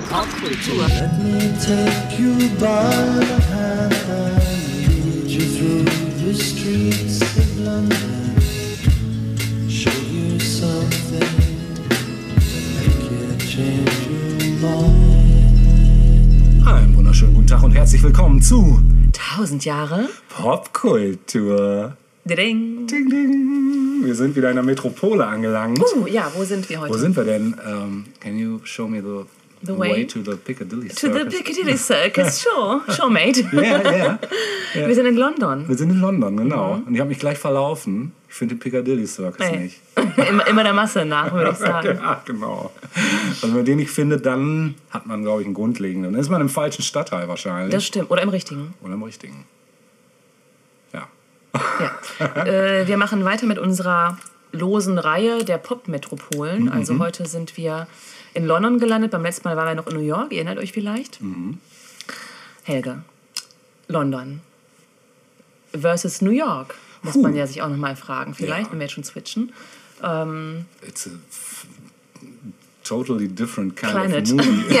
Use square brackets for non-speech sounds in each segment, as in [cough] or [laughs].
Popkultur. Let me take you by the hand and lead you through the streets of London. Show you something to make you change your mind. Einen wunderschönen guten Tag und herzlich willkommen zu Tausend Jahre. Popkultur. Ding. Ding, ding. Wir sind wieder in der Metropole angelangt. Uh, ja, wo sind wir heute? Wo sind wir denn? Um, can you show me the, The way? to the Piccadilly To the Circus? Piccadilly [laughs] Circus, sure, sure, mate. [laughs] Ja, ja. Wir sind in London. Wir sind in London, genau. Und ich habe mich gleich verlaufen. Ich finde den Piccadilly Circus Nee. nicht. [laughs] immer, immer der Masse nach, würde ich sagen. Ja, genau. Also wenn man den nicht findet, dann hat man, glaube ich, einen grundlegenden. Dann ist man im falschen Stadtteil wahrscheinlich. Das stimmt. Oder im richtigen. Oder im richtigen. Ja. Ja. äh, wir machen weiter mit unserer losen Reihe der Pop-Metropolen. Mhm. Also heute sind wir in London gelandet. Beim letzten Mal waren wir noch in New York. Ihr erinnert euch vielleicht? Mhm. Helge, London versus New York. Muss Puh. man ja sich auch noch mal fragen. Vielleicht, Ja. wenn wir jetzt schon switchen. It's a totally different kind Climate. of movie.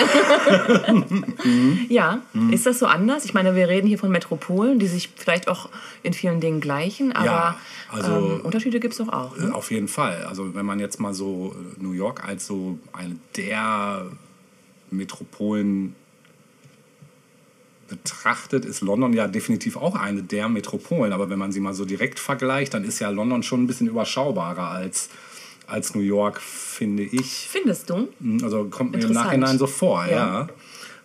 [laughs] Ja, Mhm. ist das so anders? Ich meine, wir reden hier von Metropolen, die sich vielleicht auch in vielen Dingen gleichen, aber Ja, also- ähm, Unterschiede gibt es doch auch. Ne? Auf jeden Fall. Also wenn man jetzt mal so äh, New York als so eine der Metropolen betrachtet, ist London ja definitiv auch eine der Metropolen. Aber wenn man sie mal so direkt vergleicht, dann ist ja London schon ein bisschen überschaubarer als, als New York, finde ich. Findest du? Also kommt mir im. Nachhinein so vor, ja. Ja.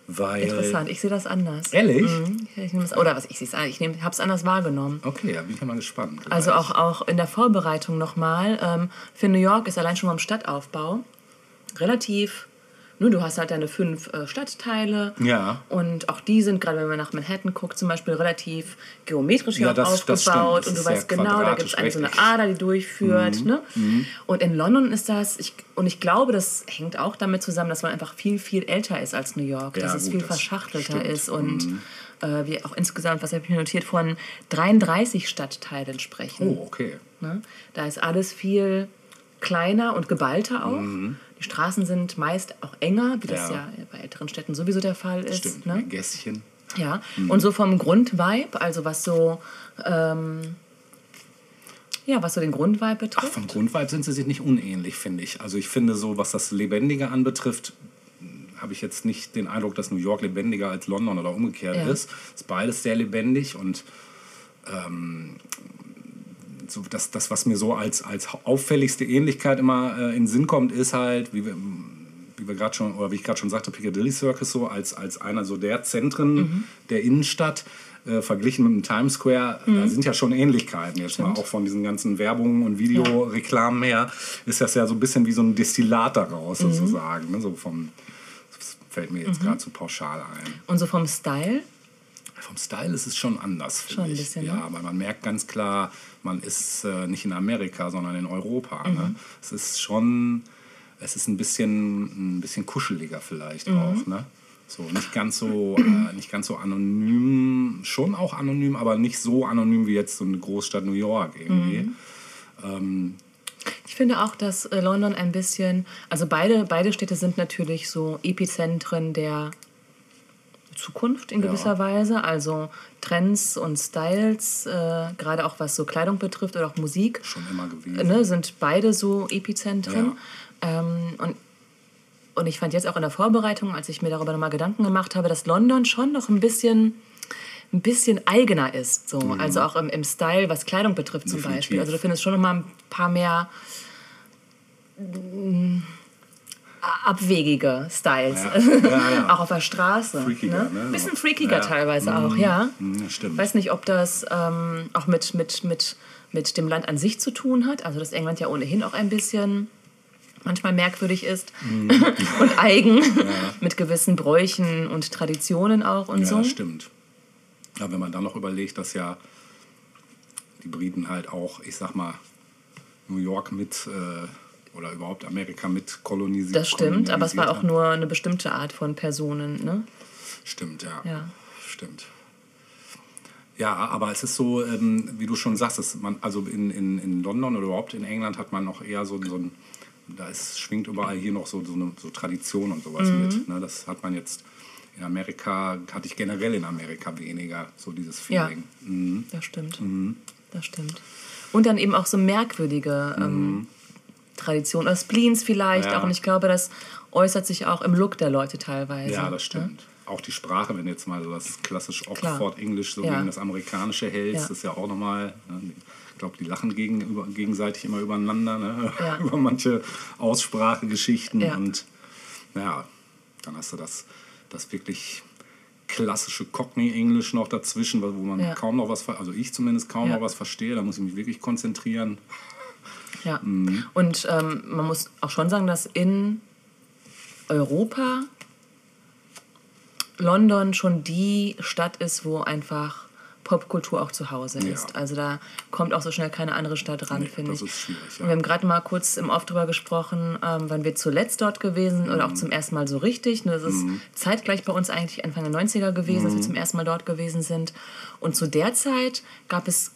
Weil, Interessant, ich sehe das anders. Ehrlich? Mhm. Ich oder was ich sehe es, ich habe es anders wahrgenommen. Okay, da bin ich mal gespannt. Also gleich. auch, auch in der Vorbereitung nochmal. Ähm, für New York ist allein schon mal im Stadtaufbau relativ. Nur du hast halt deine fünf äh, Stadtteile. Ja. Und auch die sind, gerade wenn man nach Manhattan guckt, zum Beispiel relativ geometrisch hier Ja, das- aufgebaut. Das und du weißt genau, da gibt es eine, so eine Mhm. Ader, die durchführt. Ne? Und in London ist das, ich, und ich glaube, das hängt auch damit zusammen, dass man einfach viel, viel älter ist als New York. Ja, dass es gut, viel das verschachtelter stimmt. Mhm. ist und äh, wir auch insgesamt, was habe ich mir notiert, von 33 Stadtteilen sprechen. Oh, okay. Ne? Da ist alles viel kleiner und geballter auch. Mhm. Die Straßen sind meist auch enger, wie das Ja. ja bei älteren Städten sowieso der Fall ist. Stimmt, Ne? Gässchen. Ja. Mhm. Und so vom Grundvibe, also was so, ähm, ja, was so den Grundvibe Ach, betrifft. vom Grundvibe sind sie sich nicht unähnlich, finde ich. Also ich finde so, was das Lebendige anbetrifft, habe ich jetzt nicht den Eindruck, dass New York lebendiger als London oder umgekehrt Ja. ist. Ist beides sehr lebendig und ähm, so das, das, was mir so als, als auffälligste Ähnlichkeit immer äh, in den Sinn kommt, ist halt, wie wir, wie wir gerade schon, oder wie ich gerade schon sagte, Piccadilly Circus so als, als einer so der Zentren Mhm. der Innenstadt. Äh, verglichen mit dem Times Square, Mhm. da sind ja schon Ähnlichkeiten jetzt mal auch von diesen ganzen Werbungen und Videoreklamen her, ist das ja so ein bisschen wie so ein Destillat daraus Mhm. sozusagen. Ne? So vom, das fällt mir jetzt gerade so pauschal ein. Und so vom Style. Vom Style ist es schon anders, finde ich. bisschen, ja, ne? weil man merkt ganz klar, man ist äh, nicht in Amerika, sondern in Europa. Mhm. Ne? Es ist schon, es ist ein bisschen, ein bisschen kuscheliger vielleicht Mhm. auch. Ne? So nicht ganz so, äh, nicht ganz so anonym, schon auch anonym, aber nicht so anonym wie jetzt so eine Großstadt New York irgendwie. Mhm. Ich finde auch, dass äh, London ein bisschen, also beide, beide Städte sind natürlich so Epizentren der Zukunft in Ja. gewisser Weise. Also Trends und Styles, äh, gerade auch was so Kleidung betrifft oder auch Musik. Schon immer gewesen. ne, sind beide so Epizentren. Ähm, und, und ich fand jetzt auch in der Vorbereitung, als ich mir darüber nochmal Gedanken gemacht habe, dass London schon noch ein bisschen, ein bisschen eigener ist. So. Also auch im, im Style, was Kleidung betrifft zum Mhm. Definitiv. Beispiel. Also du findest schon noch mal ein paar mehr abwegige Styles. Ja, ja, ja. [laughs] auch auf der Straße. Freakiger, ne? ne? Ein bisschen freakiger Ja. teilweise auch, ja. Mhm, stimmt. Ich weiß nicht, ob das ähm, auch mit, mit, mit, mit dem Land an sich zu tun hat. Also, dass England ja ohnehin auch ein bisschen manchmal merkwürdig ist Mhm. [laughs] und eigen mit gewissen Bräuchen und Traditionen auch und Ja, so. das stimmt. Ja, wenn man dann noch überlegt, dass ja die Briten halt auch, ich sag mal, New York mit äh, oder überhaupt Amerika mit kolonisiert Das stimmt, aber es war auch nur eine bestimmte Art von Personen. Ne? Stimmt, ja. Ja. Stimmt. Ja, aber es ist so, ähm, wie du schon sagst, dass man, also in, in, in London oder überhaupt in England hat man noch eher so, so ein da ist, schwingt überall hier noch so, so eine so Tradition und sowas mit. Ne? Das hat man jetzt in Amerika, hatte ich generell in Amerika weniger, so dieses Ja. Feeling. Mhm. Das stimmt. Das stimmt. Und dann eben auch so merkwürdige ähm, Traditionen, oder Spleens vielleicht Ja. auch. Und ich glaube, das äußert sich auch im Look der Leute teilweise. Ja, das stimmt. Auch die Sprache, wenn du jetzt mal so das klassisch Klar. Oxford English so Ja. gegen das Amerikanische hältst, Ja. das ist ja auch nochmal, ne, ich glaube, die lachen gegen, über, gegenseitig immer übereinander, ne? Ja. [laughs] über manche Aussprachegeschichten Ja. und ja, dann hast du das, das wirklich klassische Cockney-Englisch noch dazwischen, wo man Ja. kaum noch was, also ich zumindest kaum Ja. noch was verstehe, da muss ich mich wirklich konzentrieren. Ja. Mhm. Und ähm, man muss auch schon sagen, dass in Europa London schon die Stadt ist, wo einfach Popkultur auch zu Hause Ja. ist. Also da kommt auch so schnell keine andere Stadt ran, Nee, finde ich. ja. Und wir haben gerade mal kurz im Off drüber gesprochen, ähm, wann wir zuletzt dort gewesen sind oder Mhm. auch zum ersten Mal so richtig. Ne, Das ist zeitgleich bei uns eigentlich Anfang der 90er gewesen, dass wir Mhm. zum ersten Mal dort gewesen sind. Und zu der Zeit gab es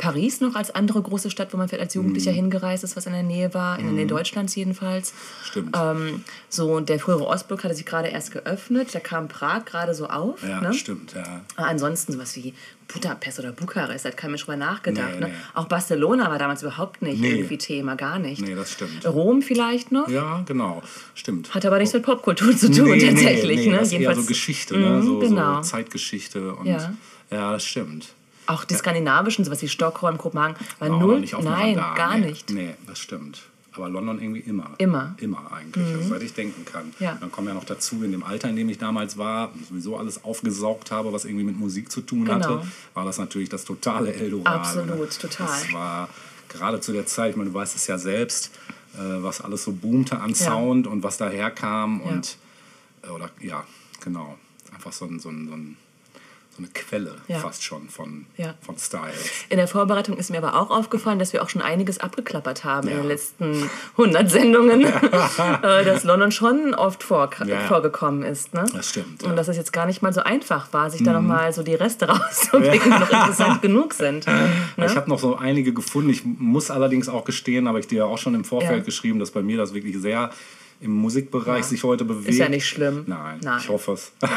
Paris noch als andere große Stadt, wo man vielleicht als Mhm. Jugendlicher hingereist ist, was in der Nähe war, in der Nähe Deutschlands jedenfalls. Stimmt. Ähm, so, und der frühere Ostblock hatte sich gerade erst geöffnet, da kam Prag gerade so auf. ja, ne? stimmt, ja. Aber ansonsten sowas wie Budapest oder Bukarest, da hat kein Mensch drüber nachgedacht. Nee, ne? nee. Auch Barcelona war damals überhaupt nicht Nee. irgendwie Thema, gar nicht. Nee, das stimmt. Rom vielleicht noch, Ja, genau, stimmt. hat aber nichts mit Popkultur zu tun tatsächlich. Ne? das ist eher so Geschichte, ne? Mhm, so, genau. so Zeitgeschichte und Ja. ja, das stimmt. Auch die skandinavischen, sowas wie Stockholm, Kopenhagen, war aber null. nicht Nein, Radar, gar nee. nicht. Nee, das stimmt. Aber London irgendwie immer. Immer. Mhm. Immer eigentlich, also seit ich denken kann. Ja. Dann kommen ja noch dazu, in dem Alter, in dem ich damals war, sowieso alles aufgesaugt habe, was irgendwie mit Musik zu tun Genau. hatte, war das natürlich das totale Eldorado. Absolut, ne? total. Das war gerade zu der Zeit, ich meine, du weißt es ja selbst, äh, was alles so boomte an Sound und was daherkam Ja. und, äh, oder ja, genau, einfach so, ein, so, ein, so, ein, eine Quelle Ja. fast schon von, Ja. von Style. In der Vorbereitung ist mir aber auch aufgefallen, dass wir auch schon einiges abgeklappert haben in Ja. den letzten 100 Sendungen, [laughs] äh, dass London schon oft vor, vorgekommen ist. Ne? Das stimmt, Und. Mhm. dass es jetzt gar nicht mal so einfach war, sich da nochmal so die Reste [laughs] rauszupicken, die noch interessant [laughs] genug sind. Ne? Ich habe noch so einige gefunden. Ich muss allerdings auch gestehen, habe ich dir ja auch schon im Vorfeld geschrieben, dass bei mir das wirklich sehr im Musikbereich Ja. sich heute bewegt. Ist ja nicht schlimm. Nein, Nein. ich hoffe es. Nee,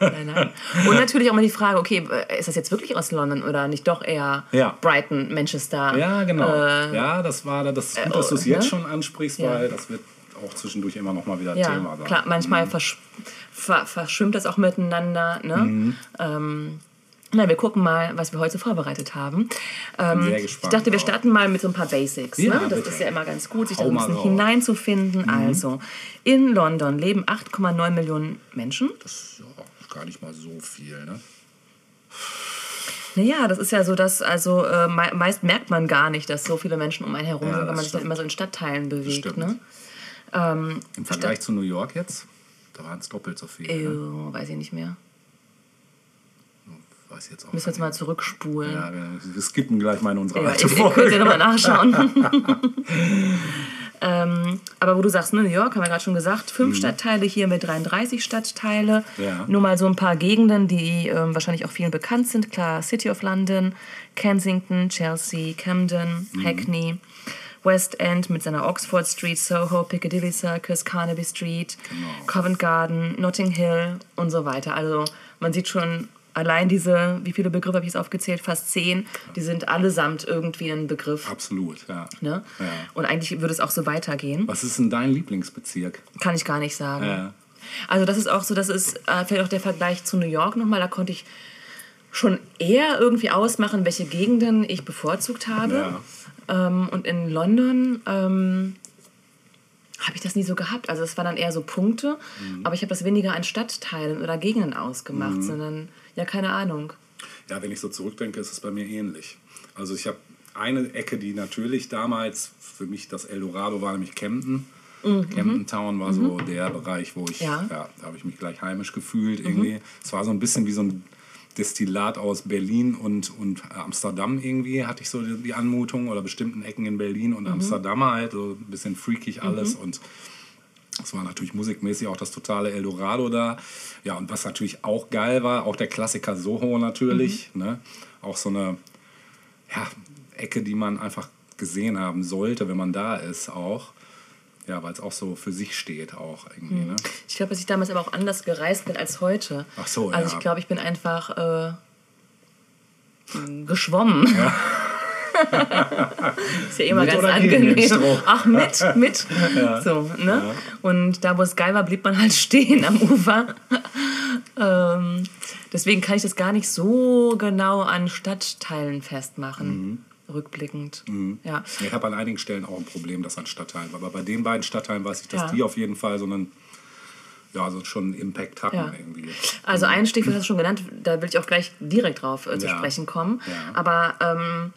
nein, nein. Und natürlich auch mal die Frage, okay, ist das jetzt wirklich aus London oder nicht doch eher Ja. Brighton, Manchester? ja, genau. Äh, ja, das war das ist gut, dass du es ne? jetzt schon ansprichst, Ja. weil das wird auch zwischendurch immer noch mal wieder ja, Thema sein. klar, manchmal versch ver verschwimmt das auch miteinander. Ne? Mhm. Ähm, na, wir gucken mal, was wir heute vorbereitet haben. Ähm, sehr ich gespannt dachte, wir starten mal mit so ein paar Basics. Ja, ne? Das bitte. ist ja immer ganz gut, sich da ein bisschen raus. Mhm. hineinzufinden. Also, in London leben 8,9 Millionen Menschen. Das ist ja gar nicht mal so viel, ne? Naja, das ist ja so, dass also äh, me meist merkt man gar nicht, dass so viele Menschen um einen herum Ja, sind, weil das man sich dann immer so in Stadtteilen bewegt. Ne? Ähm, Im Vergleich zu New York jetzt, da waren es doppelt so viel. Ne? Weiß ich nicht mehr. Weiß jetzt auch Müssen wir jetzt mal zurückspulen. Ja, wir, wir skippen gleich mal in unsere Ja, alte ich, ich Folge. könnte ja nochmal nachschauen. [laughs] ähm, aber wo du sagst, ne, New York, haben wir gerade schon gesagt, fünf Stadtteile, hier mit 33 Stadtteile. Mhm. Ja. Nur mal so ein paar Gegenden, die ähm, wahrscheinlich auch vielen bekannt sind. Klar, City of London, Kensington, Chelsea, Camden, Mhm. Hackney. West End mit seiner Oxford Street, Soho, Piccadilly Circus, Carnaby Street, Genau. Covent Garden, Notting Hill und so weiter. Also man sieht schon allein diese, wie viele Begriffe habe ich jetzt aufgezählt? Fast zehn. Die sind allesamt irgendwie ein Begriff. Absolut, ja. Ne? ja. Und eigentlich würde es auch so weitergehen. Was ist denn dein Lieblingsbezirk? Kann ich gar nicht sagen. Ja. Also das ist auch so, das ist äh, vielleicht auch der Vergleich zu New York nochmal. Da konnte ich schon eher irgendwie ausmachen, welche Gegenden ich bevorzugt habe. Ja. Ähm, und in London ähm, habe ich das nie so gehabt. Also es waren dann eher so Punkte, Mhm. aber ich habe das weniger an Stadtteilen oder Gegenden ausgemacht, sondern ja, keine Ahnung. Ja, wenn ich so zurückdenke, ist es bei mir ähnlich. Also ich habe eine Ecke, die natürlich damals für mich das Eldorado war, nämlich Camden. Camden Town war so der Bereich, wo ich, Ja. ja. da habe ich mich gleich heimisch gefühlt irgendwie. Es war so ein bisschen wie so ein Destillat aus Berlin und, und Amsterdam irgendwie, hatte ich so die, die Anmutung oder bestimmten Ecken in Berlin und Amsterdam halt, so ein bisschen freakig alles und das war natürlich musikmäßig auch das totale Eldorado da. Ja, und was natürlich auch geil war, auch der Klassiker Soho natürlich. Ne? Auch so eine ja, Ecke, die man einfach gesehen haben sollte, wenn man da ist auch. Ja, weil es auch so für sich steht auch irgendwie. Ne? Ich glaube, dass ich damals aber auch anders gereist bin als heute. Ach so, Also ja. ich glaube, ich bin einfach äh, geschwommen. [laughs] [laughs] ist ja immer ganz angenehm. Ach, mit, [laughs] mit. So, ne? Und da, wo es geil war, blieb man halt [laughs] stehen am Ufer. ähm, deswegen kann ich das gar nicht so genau an Stadtteilen festmachen, Mhm. rückblickend. Ja. Ich habe an einigen Stellen auch ein Problem, das an Stadtteilen war. Aber bei den beiden Stadtteilen weiß ich, dass Ja. die auf jeden Fall so einen, ja, so schon einen Impact hatten Ja. irgendwie. Also ein Stichwort hast du schon genannt, da will ich auch gleich direkt drauf äh, zu Ja. sprechen kommen. Ja. Aber ähm,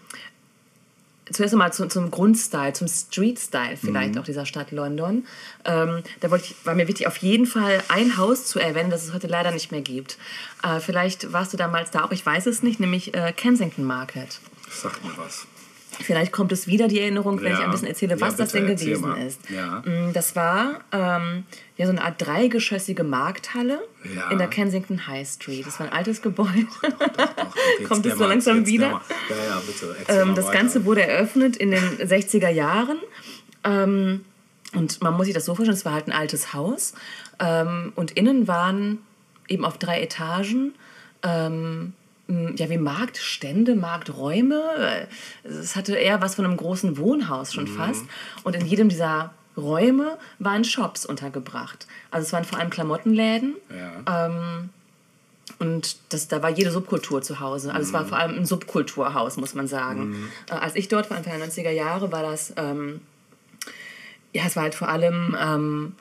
zuerst einmal zu, zum Grundstyle, zum Street-Style vielleicht auch dieser Stadt London. Ähm, da wollte ich, war mir wichtig, auf jeden Fall ein Haus zu erwähnen, das es heute leider nicht mehr gibt. Äh, vielleicht warst du damals da auch, ich weiß es nicht, nämlich äh, Kensington Market. Sag mir was. Vielleicht kommt es wieder die Erinnerung, wenn Ja. ich ein bisschen erzähle, Ja, was das bitte, denn gewesen mal. ist. Ja. Mm, Das war ähm, ja, so eine Art dreigeschossige Markthalle Ja. in der Kensington High Street. Das war ein altes Gebäude. Doch, jetzt [laughs] Kommt der es so langsam wieder? Ja, ja, bitte. Ähm, das. Ganze wurde eröffnet in den [laughs] 60er Jahren. Ähm, und man muss sich das so vorstellen, es war halt ein altes Haus. Ähm, und innen waren eben auf drei Etagen ähm, ja, wie Marktstände, Markträume. Äh, Es hatte eher was von einem großen Wohnhaus schon fast. Und in jedem dieser Räume waren Shops untergebracht. Also es waren vor allem Klamottenläden. Ja. Und das, da war jede Subkultur zu Hause. Also es war vor allem ein Subkulturhaus, muss man sagen. Äh, als ich dort war, Anfang der 90er Jahre, war das, ähm, ja, es war halt vor allem ähm,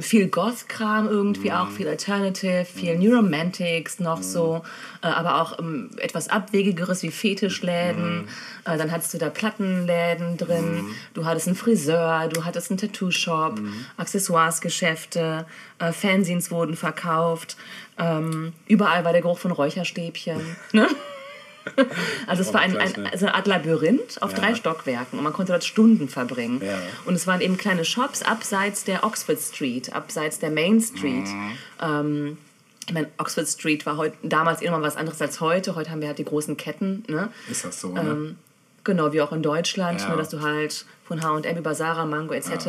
viel Goth-Kram irgendwie auch, viel Alternative, viel New Romantics noch so, äh, aber auch ähm, etwas Abwegigeres wie Fetischläden. Äh, dann hattest du da Plattenläden drin, du hattest einen Friseur, du hattest einen Tattoo-Shop, Accessoires-Geschäfte, äh, Fanzines wurden verkauft. Ähm, überall war der Geruch von Räucherstäbchen. [laughs] Ne? [laughs] Also es war ein, ein, ne? also eine Art Labyrinth auf Ja. drei Stockwerken und man konnte dort Stunden verbringen. Ja. Und es waren eben kleine Shops abseits der Oxford Street, abseits der Main Street. Mhm. Ähm, ich meine, Oxford Street war heute, damals immer was anderes als heute. Heute haben wir halt die großen Ketten. Ne? Ist das so, ne? Ähm, genau, wie auch in Deutschland, Ja. nur dass du halt von H&M über Sarah, Mango etc.,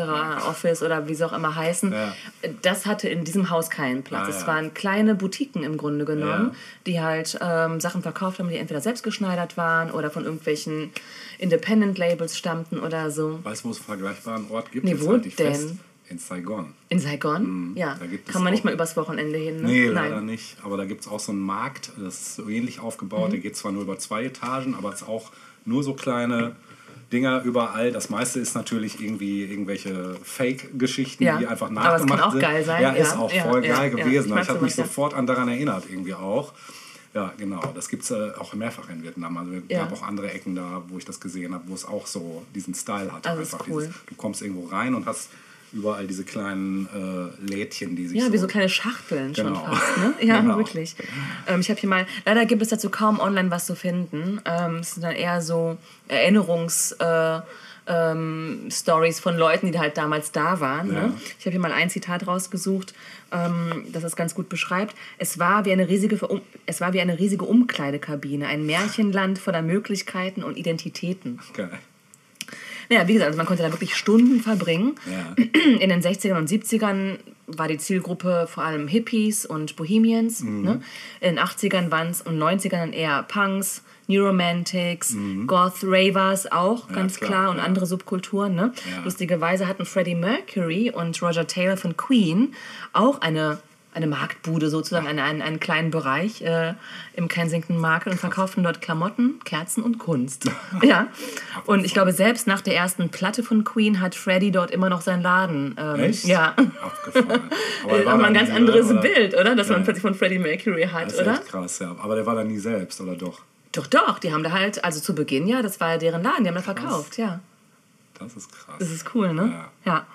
Office oder wie sie auch immer heißen, Ja. das hatte in diesem Haus keinen Platz. Ah, es ja. waren kleine Boutiquen im Grunde genommen, Ja. die halt ähm, Sachen verkauft haben, die entweder selbst geschneidert waren oder von irgendwelchen Independent-Labels stammten oder so. Weißt du, wo es einen vergleichbaren Ort gibt? Nee, wo halt denn? Fest. In Saigon. In Saigon? ja, Mhm. es kann man nicht mal übers Wochenende hin. Ne? Nee, leider nicht. Aber da gibt es auch so einen Markt, das ist so ähnlich aufgebaut. Mhm. Der geht zwar nur über zwei Etagen, aber es ist auch nur so kleine Dinger überall. Das meiste ist natürlich irgendwie irgendwelche Fake-Geschichten, Ja, die einfach aber es kann nachgemacht auch sind. geil sein, Ja, ist ja, auch ja, voll ja, geil gewesen. Ich ich habe mich sofort an daran erinnert irgendwie auch. Ja, genau. Das gibt es äh, auch mehrfach in Vietnam. Also es gab auch andere Ecken da, wo ich das gesehen habe, wo es auch so diesen Style hat. Also ist cool. du kommst irgendwo rein und hast überall diese kleinen äh, Lädchen, die sich Ja, so wie so kleine Schachteln schon Genau. fast. Ne? [laughs] Ja, Genau. wirklich. Ähm, ich habe hier mal, leider gibt es dazu kaum online was zu finden. Ähm, es sind dann eher so Erinnerungs- äh, ähm, Stories von Leuten, die halt damals da waren. Ja. Ne? Ich habe hier mal ein Zitat rausgesucht, ähm, das es ganz gut beschreibt. Es war, wie eine riesige, Ver- um, es war wie eine riesige Umkleidekabine, ein Märchenland voller Möglichkeiten und Identitäten. Geil. Naja, wie gesagt, also man konnte da wirklich Stunden verbringen. Ja. [clears throat] In den 60ern und 70ern war die Zielgruppe vor allem Hippies und Bohemians. Mhm. Ne? In den 80ern waren es und 90ern dann eher Punks, New Romantics, Goth Ravers auch, Ja, ganz klar, klar, und ja. andere Subkulturen. Ne? Lustigerweise hatten Freddie Mercury und Roger Taylor von Queen auch eine, eine Marktbude sozusagen, einen, einen, einen kleinen Bereich äh, im Kensington Market und verkauften dort Klamotten, Kerzen und Kunst. [laughs] ja. Und ich glaube, selbst nach der ersten Platte von Queen hat Freddie dort immer noch seinen Laden. Ähm, Echt? Ja. Abgefahren. Aber [laughs] er Aber war ein ganz nie, anderes oder? Bild, oder? Dass man Ja. plötzlich von Freddie Mercury hat, Das ist oder? echt krass, ja. Aber der war da nie selbst, oder doch? Doch, doch. Die haben da halt, also zu Beginn, ja, das war ja deren Laden, die haben da verkauft, ja. Das ist krass. Das ist cool, ne? Ja. Ja.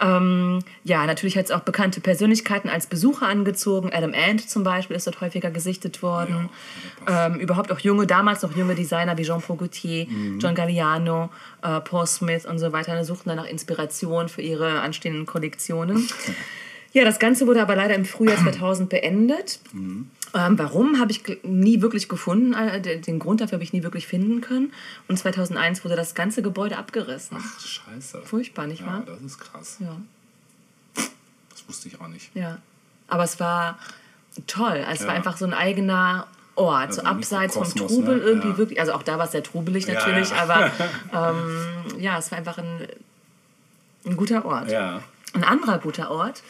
Ähm, ja, natürlich hat es auch bekannte Persönlichkeiten als Besucher angezogen. Adam Ant zum Beispiel ist dort häufiger gesichtet worden. ähm, überhaupt auch junge, damals noch junge Designer wie Jean-Paul Gaultier, Mhm. John Galliano, äh, Paul Smith und so weiter suchten dann nach Inspiration für ihre anstehenden Kollektionen. [laughs] Ja, das Ganze wurde aber leider im Frühjahr [clears throat] 2000 beendet. Ähm, warum habe ich nie wirklich gefunden, äh, den Grund dafür habe ich nie wirklich finden können. Und 2001 wurde das ganze Gebäude abgerissen. Ach, scheiße. Furchtbar, nicht ja, wahr? das ist krass. Ja, Das wusste ich auch nicht. ja. Aber es war toll. Es war Ja. einfach so ein eigener Ort, so Also ein abseits vom Trubel ne? irgendwie Ja. wirklich. Also auch da war es sehr trubelig natürlich, aber [laughs] ähm, ja, es war einfach ein, ein guter Ort. Ja. Ein anderer guter Ort,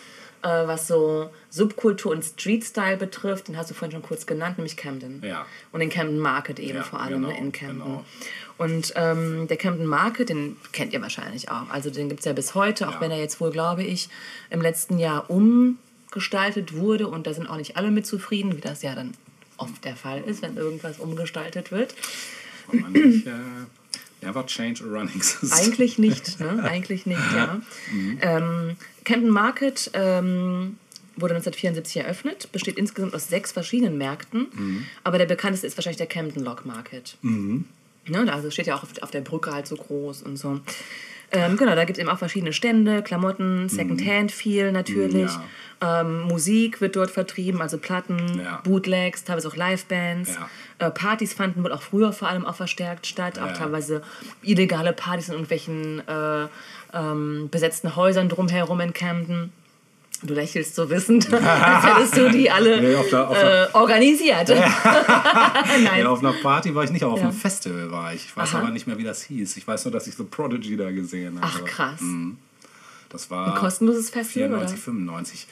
was so Subkultur und Street-Style betrifft, den hast du vorhin schon kurz genannt, nämlich Camden. Ja. Und den Camden Market eben Ja, vor allem genau, ne, in Camden. genau. Und ähm, der Camden Market, den kennt ihr wahrscheinlich auch. Also den gibt es ja bis heute, auch Ja. wenn er jetzt wohl, glaube ich, im letzten Jahr umgestaltet wurde. Und da sind auch nicht alle mit zufrieden, wie das ja dann oft der Fall ist, wenn irgendwas umgestaltet wird. Und man never change a running system. Eigentlich nicht, [laughs] ne? Eigentlich nicht, ja. Ähm, Camden Market ähm, wurde 1974 eröffnet, besteht insgesamt aus sechs verschiedenen Märkten, aber der bekannteste ist wahrscheinlich der Camden Lock Market. Ne? Also steht ja auch auf, auf der Brücke halt so groß und so. Ähm, genau, da gibt es eben auch verschiedene Stände, Klamotten, Secondhand viel natürlich. Ähm, Musik wird dort vertrieben, also Platten, Ja. Bootlegs, teilweise auch Livebands. Ja. Äh, Partys fanden wohl auch früher vor allem auch verstärkt statt, auch Ja. teilweise illegale Partys in irgendwelchen äh, ähm, besetzten Häusern drumherum in Camden. Du lächelst so wissend, [laughs] als hättest du die alle Nee, auf der- auf der- äh, organisiert. [laughs] Nein. Ja, auf einer Party war ich nicht, aber auf Ja. einem Festival war ich. Ich weiß Aha. aber nicht mehr, wie das hieß. Ich weiß nur, dass ich The Prodigy da gesehen habe. Ach krass. Das war Ein kostenloses Festival, 94, oder? 95.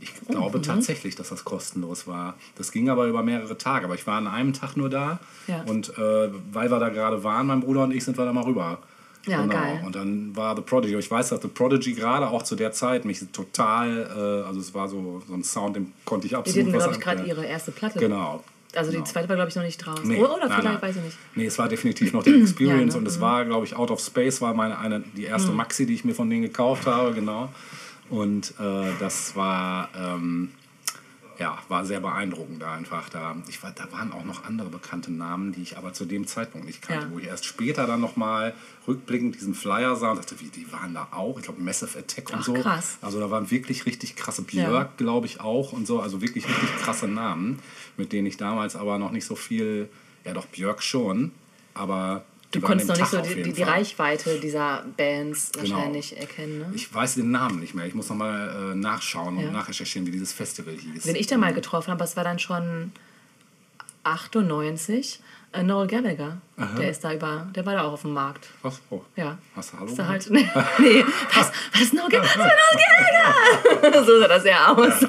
Ich Oh, glaube mhm. tatsächlich, dass das kostenlos war. Das ging aber über mehrere Tage. Aber ich war an einem Tag nur da. Ja. Und äh, weil wir da gerade waren, mein Bruder und ich, sind wir da mal rüber. Ja, geil. Und dann war The Prodigy. Ich weiß, dass The Prodigy gerade auch zu der Zeit mich total, äh, also es war so, so ein Sound, dem konnte ich Die absolut hatten, was glaube ich, gerade ihre erste Platte. Genau. Also die genau. zweite war, glaube ich, noch nicht draußen. Nee, oder oder nein, vielleicht, nein. weiß ich nicht. Nee, es war definitiv noch [clears throat] die Experience Ja, ne? und es war, glaube ich, Out of Space war meine eine, die erste Mhm. Maxi, die ich mir von denen gekauft habe, genau. Und äh, das war, ähm, ja, war sehr beeindruckend da einfach. Da, ich war, da waren auch noch andere bekannte Namen, die ich aber zu dem Zeitpunkt nicht kannte, Ja. wo ich erst später dann nochmal rückblickend diesen Flyer sah und dachte, wie, die waren da auch. Ich glaube, Massive Attack und Ach, so. krass. Also da waren wirklich richtig krasse Björk, Ja. glaube ich, auch und so. Also wirklich richtig krasse Namen, mit denen ich damals aber noch nicht so viel, ja doch Björk schon, aber Du konntest noch nicht so Tag auf die, die. Reichweite dieser Bands Genau. wahrscheinlich erkennen. Ne? Ich weiß den Namen nicht mehr. Ich muss nochmal äh, nachschauen Ja. und nachrecherchieren, wie dieses Festival hieß. Wen ich da mal getroffen habe, das war dann schon 98, äh, Noel Gallagher. Der ist da über, der war da auch auf dem Markt. Was? Oh. Ja. Hast du Hallo Ist da halt, [laughs] nee, was, was Noel Gallagher? Was Noel Gallagher? [laughs] so sah das ja aus.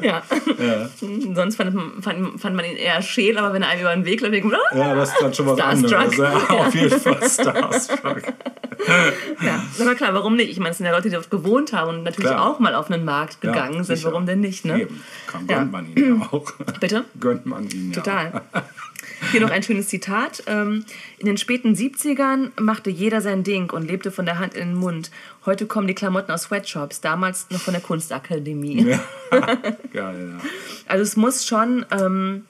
[laughs] ja. Sonst fand, fand, fand man ihn eher scheel, aber wenn er einem über den Weg läuft, denkt man, Ja, das ist dann schon was Starstruck. anderes. Ja, auf jeden Fall Starstruck. Ja, aber klar, warum nicht? Ich meine, es sind ja Leute, die dort gewohnt haben und natürlich Klar. auch mal auf einen Markt Ja, gegangen sind. sicher. Warum denn nicht, ne? Eben. Kann, Ja. Gönnt man ihn ja auch. Bitte? Gönnt man ihn ja. Total. [laughs] Hier noch ein schönes Zitat. Ähm, In den späten 70ern machte jeder sein Ding und lebte von der Hand in den Mund. Heute kommen die Klamotten aus Sweatshops, damals noch von der Kunstakademie. Ja. [laughs] [laughs] Geil, ja. Also es muss schon, ähm,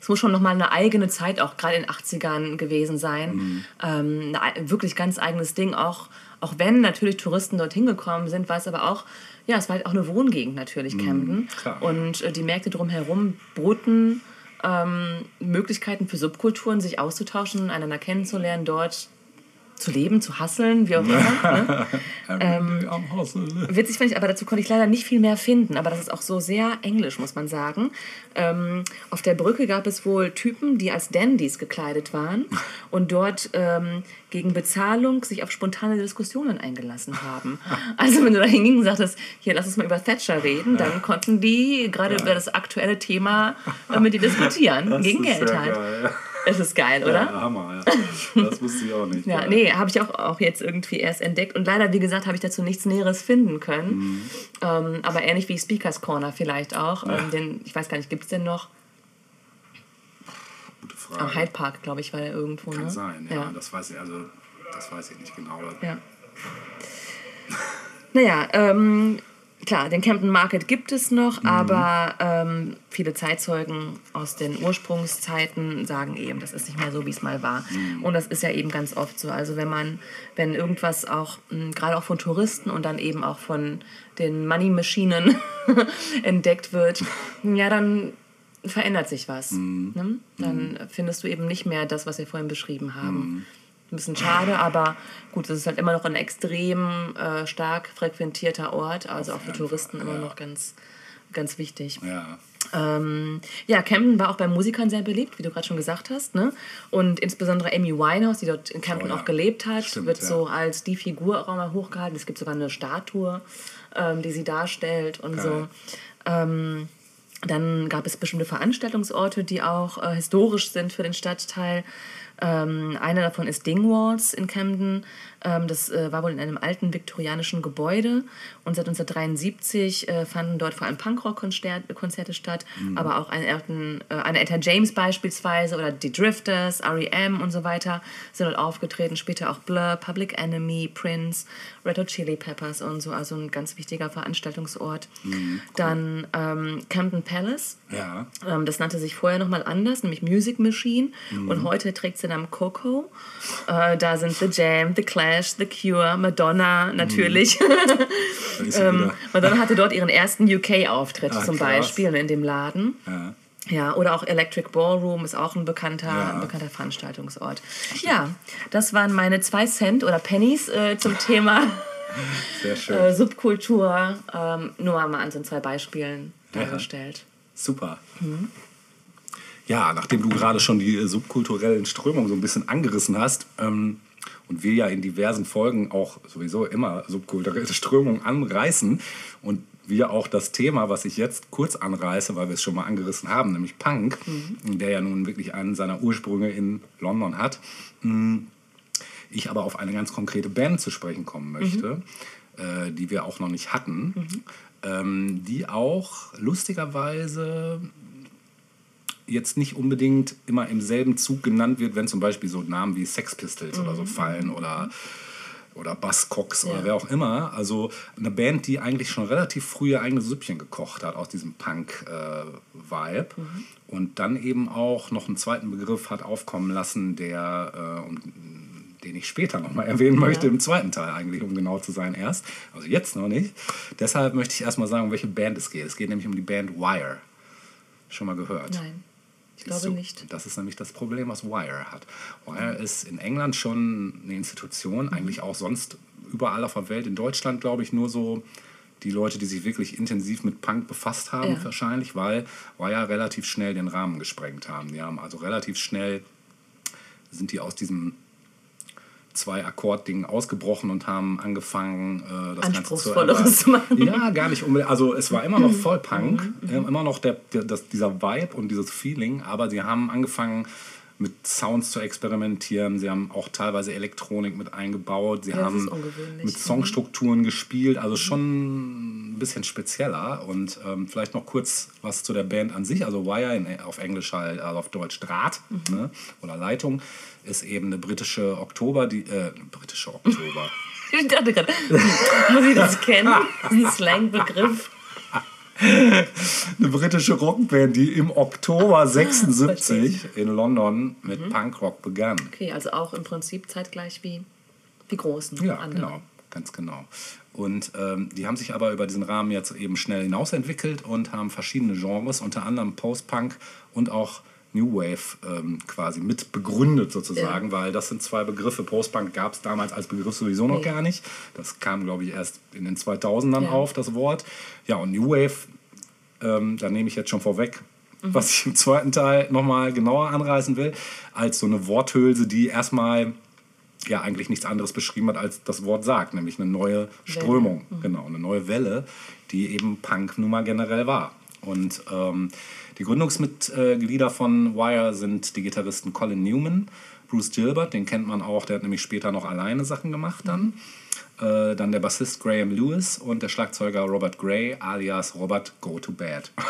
es muss schon nochmal eine eigene Zeit, auch gerade in den 80ern gewesen sein. Mhm. Ähm, ein ei- wirklich ganz eigenes Ding, auch, auch wenn natürlich Touristen dorthin gekommen sind, war es aber auch, ja, es war halt auch eine Wohngegend natürlich, Camden. Mhm. Und äh, die Märkte drumherum boten ähm, Möglichkeiten für Subkulturen, sich auszutauschen, einander kennenzulernen, dort zu leben, zu hasseln, wie auch immer. ne? [laughs] Ähm. Witzig fand ich, aber dazu konnte ich leider nicht viel mehr finden. Aber das ist auch so sehr englisch, muss man sagen. Ähm, auf der Brücke gab es wohl Typen, die als Dandys gekleidet waren [laughs] und dort ähm, gegen Bezahlung sich auf spontane Diskussionen eingelassen haben. Also wenn du da hinging und sagtest, hier, lass uns mal über Thatcher reden, dann konnten die gerade über das aktuelle Thema äh, mit dir diskutieren. Das gegen Geld halt. geil. Es ist geil, oder? Ja, Hammer, ja. Das wusste ich auch nicht. [laughs] Ja, nee, habe ich auch, auch jetzt irgendwie erst entdeckt. Und leider, wie gesagt, habe ich dazu nichts Näheres finden können. Mhm. Ähm, aber ähnlich wie Speakers Corner vielleicht auch. Ähm, den, ich weiß gar nicht, gibt es den noch? Gute Frage. Am Hyde Park, glaube ich, war der irgendwo. Kann ne? sein, ja. ja. Das weiß ich, also das weiß ich nicht genau. ja. Naja, ähm, klar, den Camden Market gibt es noch, aber ähm, viele Zeitzeugen aus den Ursprungszeiten sagen eben, das ist nicht mehr so, wie es mal war. Und das ist ja eben ganz oft so. Also wenn man, wenn irgendwas auch, mh, gerade auch von Touristen und dann eben auch von den Money-Maschinen [laughs] entdeckt wird, [laughs] ja, dann verändert sich was. Ne? Dann findest du eben nicht mehr das, was wir vorhin beschrieben haben. Ein bisschen schade, aber gut, es ist halt immer noch ein extrem äh, stark frequentierter Ort, also auch für Touristen immer noch ganz, ganz wichtig. Ja. Ähm, ja, Camden war auch bei Musikern sehr beliebt, wie du gerade schon gesagt hast. Ne? Und insbesondere Amy Winehouse, die dort in Camden Oh ja. auch gelebt hat, Stimmt, wird ja. so als die Figur auch mal hochgehalten. Es gibt sogar eine Statue, ähm, die sie darstellt und so. Geil. Ähm, dann gab es bestimmte Veranstaltungsorte, die auch äh, historisch sind für den Stadtteil. Ähm, einer davon ist Dingwalls in Camden. Ähm, das äh, war wohl in einem alten viktorianischen Gebäude. Und seit 1973 äh, fanden dort vor allem Punkrock-Konzerte statt, aber auch eine, Elton, äh, eine Etta James beispielsweise oder die Drifters, R.E.M. und so weiter sind dort aufgetreten. Später auch Blur, Public Enemy, Prince, Red Hot Chili Peppers und so. Also ein ganz wichtiger Veranstaltungsort. Dann ähm, Camden Palace. Ja. Ähm, das nannte sich vorher nochmal anders, nämlich Music Machine. Mhm. Und heute trägt sie Namen Coco. Äh, da sind The Jam, The Clash, The Cure, Madonna natürlich. [laughs] Sie ähm. Madonna hatte dort ihren ersten UK-Auftritt Ah, zum krass. Beispiel in dem Laden. Ja. Ja, oder auch Electric Ballroom ist auch ein bekannter, Ja. ein bekannter Veranstaltungsort. Ja, das waren meine zwei Cent oder Pennies äh, zum Thema [laughs] äh, Subkultur. Ähm, nur mal an so zwei Beispielen dargestellt. Super. Ja, nachdem du gerade schon die äh, subkulturellen Strömungen so ein bisschen angerissen hast ähm, und wir ja in diversen Folgen auch sowieso immer subkulturelle [laughs] Strömungen anreißen und wir auch das Thema, was ich jetzt kurz anreiße, weil wir es schon mal angerissen haben, nämlich Punk, der ja nun wirklich einen seiner Ursprünge in London hat, mh, ich aber auf eine ganz konkrete Band zu sprechen kommen möchte, äh, die wir auch noch nicht hatten, ähm, die auch lustigerweise jetzt nicht unbedingt immer im selben Zug genannt wird, wenn zum Beispiel so Namen wie Sex Pistols oder so fallen oder oder Buzzcocks oder Ja. wer auch immer. Also eine Band, die eigentlich schon relativ früh ihr eigenes Süppchen gekocht hat aus diesem Punk-Vibe. Und dann eben auch noch einen zweiten Begriff hat aufkommen lassen, der, äh, um, den ich später nochmal [laughs] erwähnen möchte, Ja. im zweiten Teil eigentlich, um genau zu sein, erst. Also jetzt noch nicht. Deshalb möchte ich erstmal sagen, um welche Band es geht. Es geht nämlich um die Band Wire. Schon mal gehört? Nein, ich glaube So, nicht. Das ist nämlich das Problem, was Wire hat. Wire ist in England schon eine Institution, eigentlich auch sonst überall auf der Welt. In Deutschland, glaube ich, nur so die Leute, die sich wirklich intensiv mit Punk befasst haben, Ja. wahrscheinlich, weil Wire relativ schnell den Rahmen gesprengt haben. Die haben also relativ schnell sind die aus diesem zwei Akkord-Ding ausgebrochen und haben angefangen, äh, das Ganze zu machen. Ja, gar nicht unbedingt. Also es war immer noch voll Punk, äh, immer noch der, der, das, dieser Vibe und dieses Feeling, aber sie haben angefangen mit Sounds zu experimentieren. Sie haben auch teilweise Elektronik mit eingebaut. Sie Ja, haben mit Songstrukturen gespielt, also schon ein bisschen spezieller. Und ähm, vielleicht noch kurz was zu der Band an sich. Also Wire in, auf Englisch halt, also auf Deutsch Draht ne? oder Leitung ist eben eine britische Oktober, die äh, britische Oktober. [laughs] Ich dachte gerade, muss ich das kennen? [laughs] Diesen Slang-Begriff. Eine britische Rockband, die im Oktober 76 in London mit Punkrock begann. Okay, also auch im Prinzip zeitgleich wie die großen Ja, anderen. genau, ganz genau. Und ähm, die haben sich aber über diesen Rahmen jetzt eben schnell hinausentwickelt und haben verschiedene Genres, unter anderem Post-Punk und auch New Wave ähm, quasi mit begründet sozusagen, weil das sind zwei Begriffe. Post-Punk gab es damals als Begriff sowieso noch Nee. gar nicht. Das kam, glaube ich, erst in den 2000ern Ja. auf, das Wort. Ja, und New Wave, ähm, da nehme ich jetzt schon vorweg, was ich im zweiten Teil nochmal genauer anreißen will, als so eine Worthülse, die erstmal ja eigentlich nichts anderes beschrieben hat, als das Wort sagt, nämlich eine neue Strömung, genau, eine neue Welle, die eben Punk nun mal generell war. Und ähm, die Gründungsmitglieder von Wire sind die Gitarristen Colin Newman, Bruce Gilbert, den kennt man auch, der hat nämlich später noch alleine Sachen gemacht dann. Äh, dann der Bassist Graham Lewis und der Schlagzeuger Robert Gray alias Robert Go to Bed. [laughs]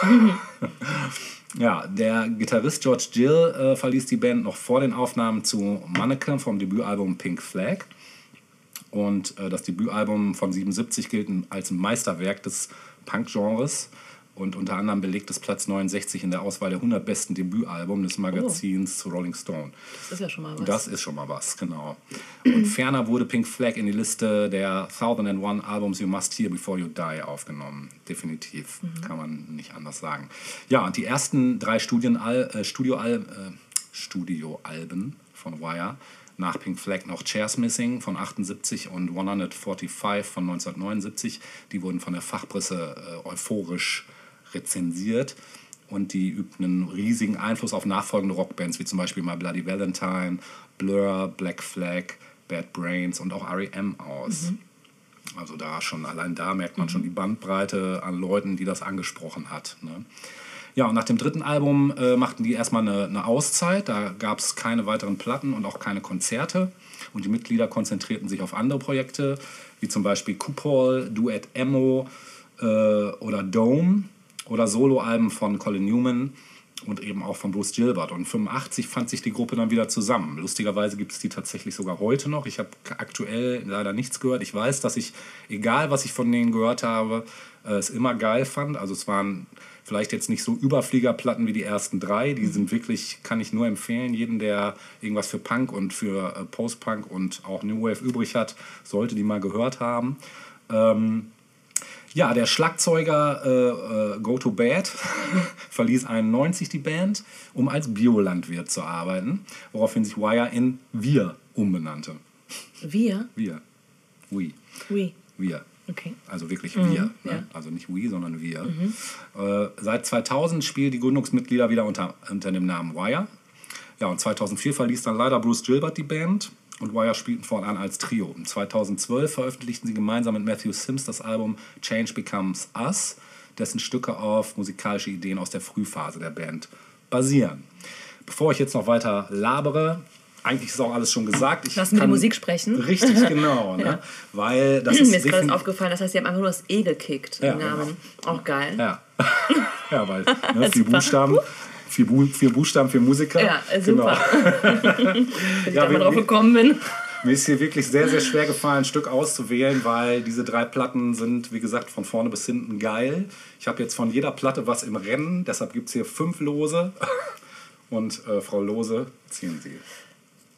Ja, der Gitarrist George Gill äh, verließ die Band noch vor den Aufnahmen zu Mannequin vom Debütalbum Pink Flag. Und äh, das Debütalbum von 77 gilt als ein Meisterwerk des Punk-Genres und unter anderem belegt es Platz 69 in der Auswahl der 100 besten Debütalbum des Magazins Rolling Stone. Das ist ja schon mal was. Das ist schon mal was, genau. Und ferner wurde Pink Flag in die Liste der 1001 Albums You Must Hear Before You Die aufgenommen. Definitiv, kann man nicht anders sagen. Ja, und die ersten drei äh, Studioal äh, Studioalben von Wire nach Pink Flag noch Chairs Missing von 78 und 145 von 1979. Die wurden von der Fachpresse äh, euphorisch rezensiert und die übten einen riesigen Einfluss auf nachfolgende Rockbands wie zum Beispiel My Bloody Valentine, Blur, Black Flag, Bad Brains und auch R.E.M. aus. Also da schon, allein da merkt man schon die Bandbreite an Leuten, die das angesprochen hat. Ne? Ja, und nach dem dritten Album äh, machten die erstmal eine, eine Auszeit. Da gab es keine weiteren Platten und auch keine Konzerte. Und die Mitglieder konzentrierten sich auf andere Projekte, wie zum Beispiel Kupol, Duett Emo äh, oder Dome oder Soloalben von Colin Newman und eben auch von Bruce Gilbert. Und 85 fand sich die Gruppe dann wieder zusammen. Lustigerweise gibt es die tatsächlich sogar heute noch. Ich habe aktuell leider nichts gehört. Ich weiß, dass ich, egal was ich von denen gehört habe, äh, es immer geil fand. Also es waren vielleicht jetzt nicht so Überfliegerplatten wie die ersten drei. Die sind wirklich, kann ich nur empfehlen. Jeden, der irgendwas für Punk und für äh, Post-Punk und auch New Wave übrig hat, sollte die mal gehört haben. Ähm, ja, der Schlagzeuger äh, äh, Go to Bad [laughs] verließ 91 die Band, um als Biolandwirt zu arbeiten, woraufhin sich Wire in Wir umbenannte. Wir? Wir. We. Oui. Wir. Okay. Also wirklich wir. Ne? ja. Also nicht we, sondern wir. Äh, seit 2000 spielen die Gründungsmitglieder wieder unter, unter dem Namen Wire. Ja, und 2004 verließ dann leider Bruce Gilbert die Band und Wire spielten fortan als Trio. Und 2012 veröffentlichten sie gemeinsam mit Matthew Sims das Album Change Becomes Us, dessen Stücke auf musikalische Ideen aus der Frühphase der Band basieren. Bevor ich jetzt noch weiter labere, eigentlich ist auch alles schon gesagt. Ich Lassen wir die Musik sprechen. Richtig, [laughs] genau. ne? Weil das Mir ist ist gerade aufgefallen, das heißt, sie haben einfach nur das E gekickt, Ja, den Namen. Auch geil. Ja, [laughs] ja weil ne, [laughs] vier Buchstaben, vier, Bu vier Buchstaben, vier Musiker. Ja, äh, super. Genau. [laughs] Ich Ja, da drauf gekommen bin. Mir ist hier wirklich sehr, sehr schwer gefallen, ein Stück auszuwählen, weil diese drei Platten sind, wie gesagt, von vorne bis hinten geil. Ich habe jetzt von jeder Platte was im Rennen, deshalb gibt es hier fünf Lose. [laughs] Und äh, Frau Lose, ziehen Sie.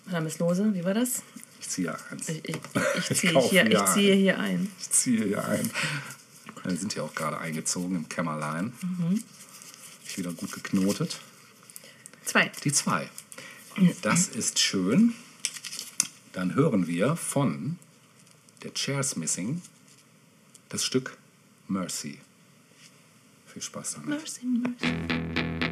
Mein Name ist Lose, wie war das? Ich ziehe eins. Ich, ich, ich, [laughs] Ich ziehe, kaufe hier, hier ich ziehe hier ein. Ich ziehe hier ein. Wir sind ja auch gerade eingezogen im Kämmerlein. Wieder gut geknotet. Zwei. Die zwei. Das ist schön. Dann hören wir von der Chairs Missing das Stück Mercy. Viel Spaß damit. Mercy. Mercy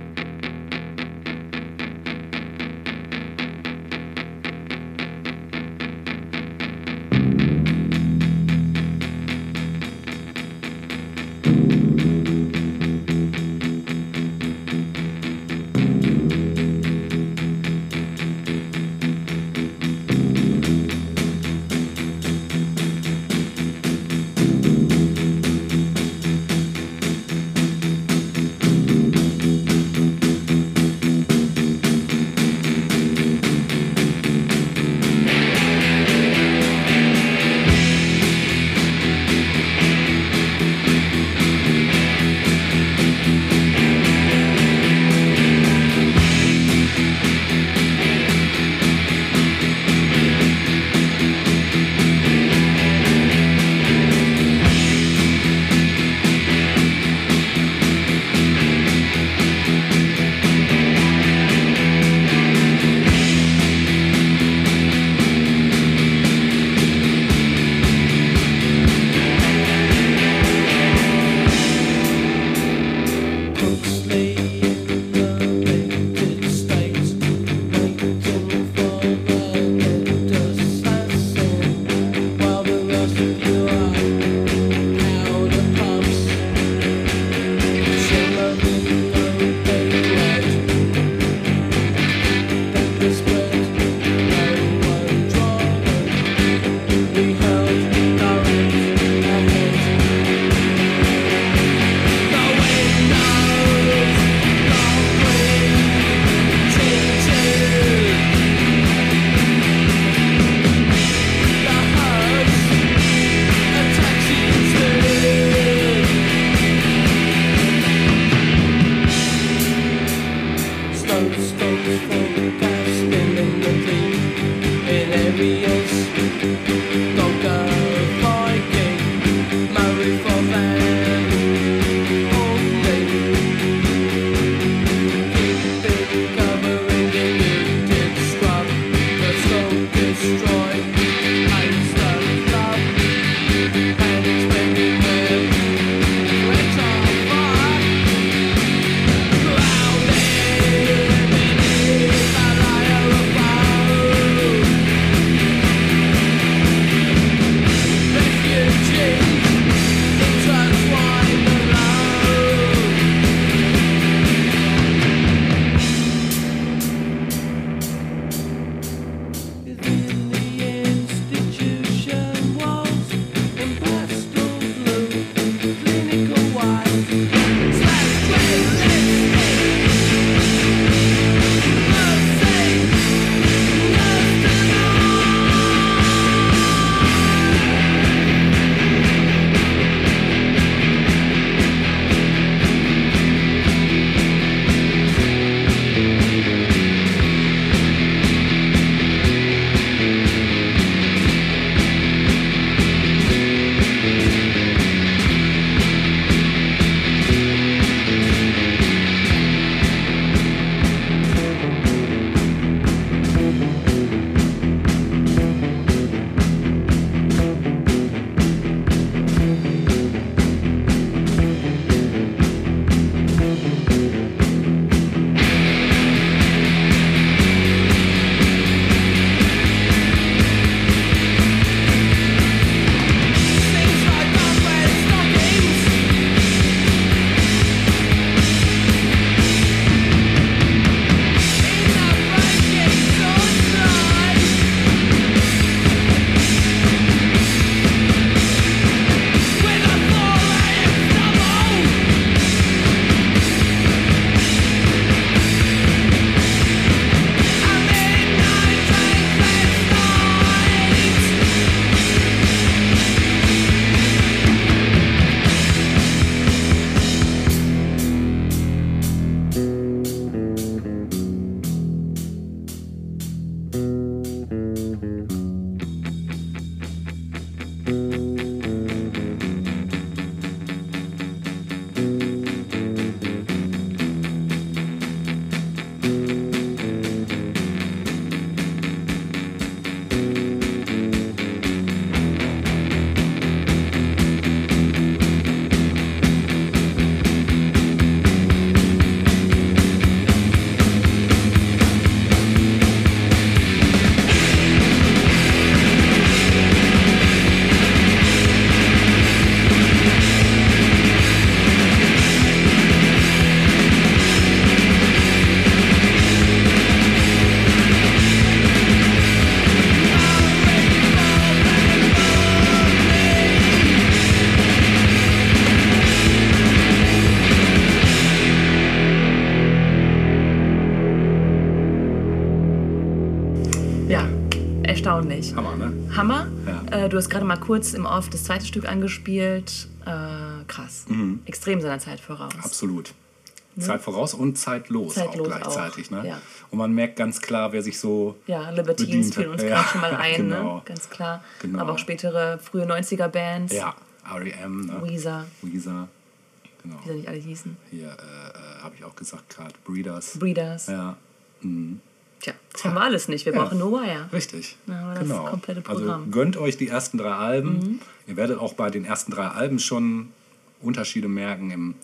du hast gerade mal kurz im Off das zweite Stück angespielt. Äh, krass. Mhm. Extrem seiner Zeit voraus. Absolut. Zeit voraus und zeitlos, Zeitlos auch gleichzeitig. auch, Ne? ja. Und man merkt ganz klar, wer sich so. Ja, Libertines fielen uns Ja, gerade schon mal [laughs] ein, genau. ne? ganz klar. Genau. Aber auch spätere, frühe 90er-Bands. Ja, REM, ne? Weezer, Weezer. Genau. wie sie nicht alle hießen. Hier äh, äh, habe ich auch gesagt, gerade Breeders. Breeders. Ja, Tja, das haben wir alles nicht. Wir Ja. brauchen nur Wire. richtig. Ja, genau. komplette also Programm. Mhm. gönnt euch die ersten drei Alben. Ihr werdet auch bei den ersten drei Alben schon Unterschiede merken im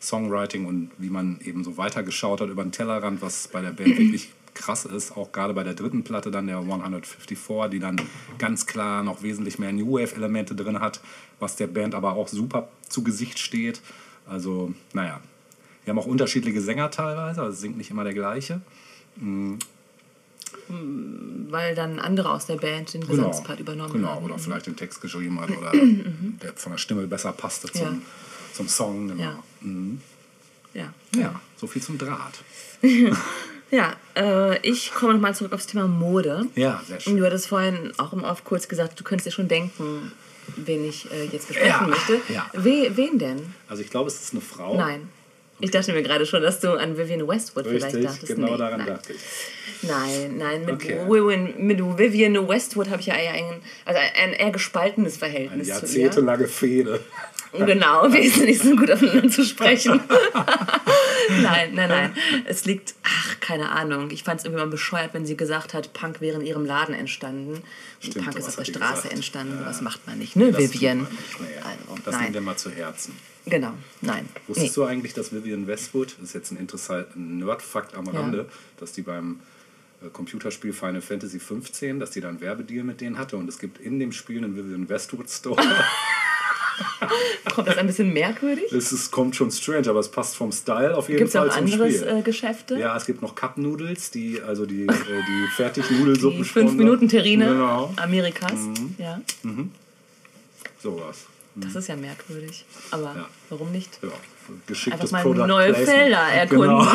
Songwriting und wie man eben so weitergeschaut hat über den Tellerrand, was bei der Band [clears throat] wirklich krass ist. Auch gerade bei der dritten Platte dann der 154, die dann ganz klar noch wesentlich mehr New Wave-Elemente drin hat, was der Band aber auch super zu Gesicht steht. Also, naja. Wir haben auch unterschiedliche Sänger teilweise, also es singt nicht immer der gleiche. Weil dann andere aus der Band den Gesangspart übernommen genau. haben. Oder vielleicht den Text geschrieben hat oder der von der Stimme besser passte zum, Ja. zum Song. Genau. Ja. Ja. Ja, so viel zum Draht. [laughs] Ja, äh, ich komme nochmal zurück aufs Thema Mode. Ja, sehr schön. Du hattest vorhin auch im Off kurz gesagt, du könntest dir schon denken, wen ich äh, jetzt besprechen Ja, möchte. ja. We, wen denn? Also ich glaube, es ist eine Frau. Nein. Ich dachte mir gerade schon, dass du an Vivian Westwood vielleicht Richtig, dachtest. genau nee, daran nein. dachte ich. Nein, nein, mit, Okay. Vivian, mit Vivian Westwood habe ich ja eher ein, also ein eher gespaltenes Eine Verhältnis ihr. jahrzehntelange Fehde. Genau, [laughs] wir sind nicht so gut aufeinander zu sprechen. [laughs] nein, nein, nein. Es liegt, ach, keine Ahnung. Ich fand es irgendwie mal bescheuert, wenn sie gesagt hat, Punk wäre in ihrem Laden entstanden. Und Stimmt, Punk ist auf der Straße gesagt. entstanden. Ja. Was macht man nicht, ne, Das Vivian? nicht. Also, das nehmen wir nein, mal zu Herzen. Genau, nein. Wusstest Nee. du eigentlich, dass Vivian Westwood, das ist jetzt ein interessanter Nerd-Fakt am Ja. Rande, dass die beim äh, Computerspiel Final Fantasy 15, dass die da einen Werbedeal mit denen hatte und es gibt in dem Spiel einen Vivian Westwood Store. [laughs] Kommt das ein bisschen merkwürdig? es ist, kommt schon strange, aber es passt vom Style auf jeden Gibt es Fall auch zum andere Spiel. äh, Geschäfte? Ja, es gibt noch Cup Noodles, die, also die, äh, die Fertignudelsuppen. Die 5-Minuten-Terrine Genau, Amerikas. Ja, sowas. Das ist ja merkwürdig. Aber Ja. warum nicht? Ja, geschicktes Einfach mal Product neue Placement. Felder erkunden.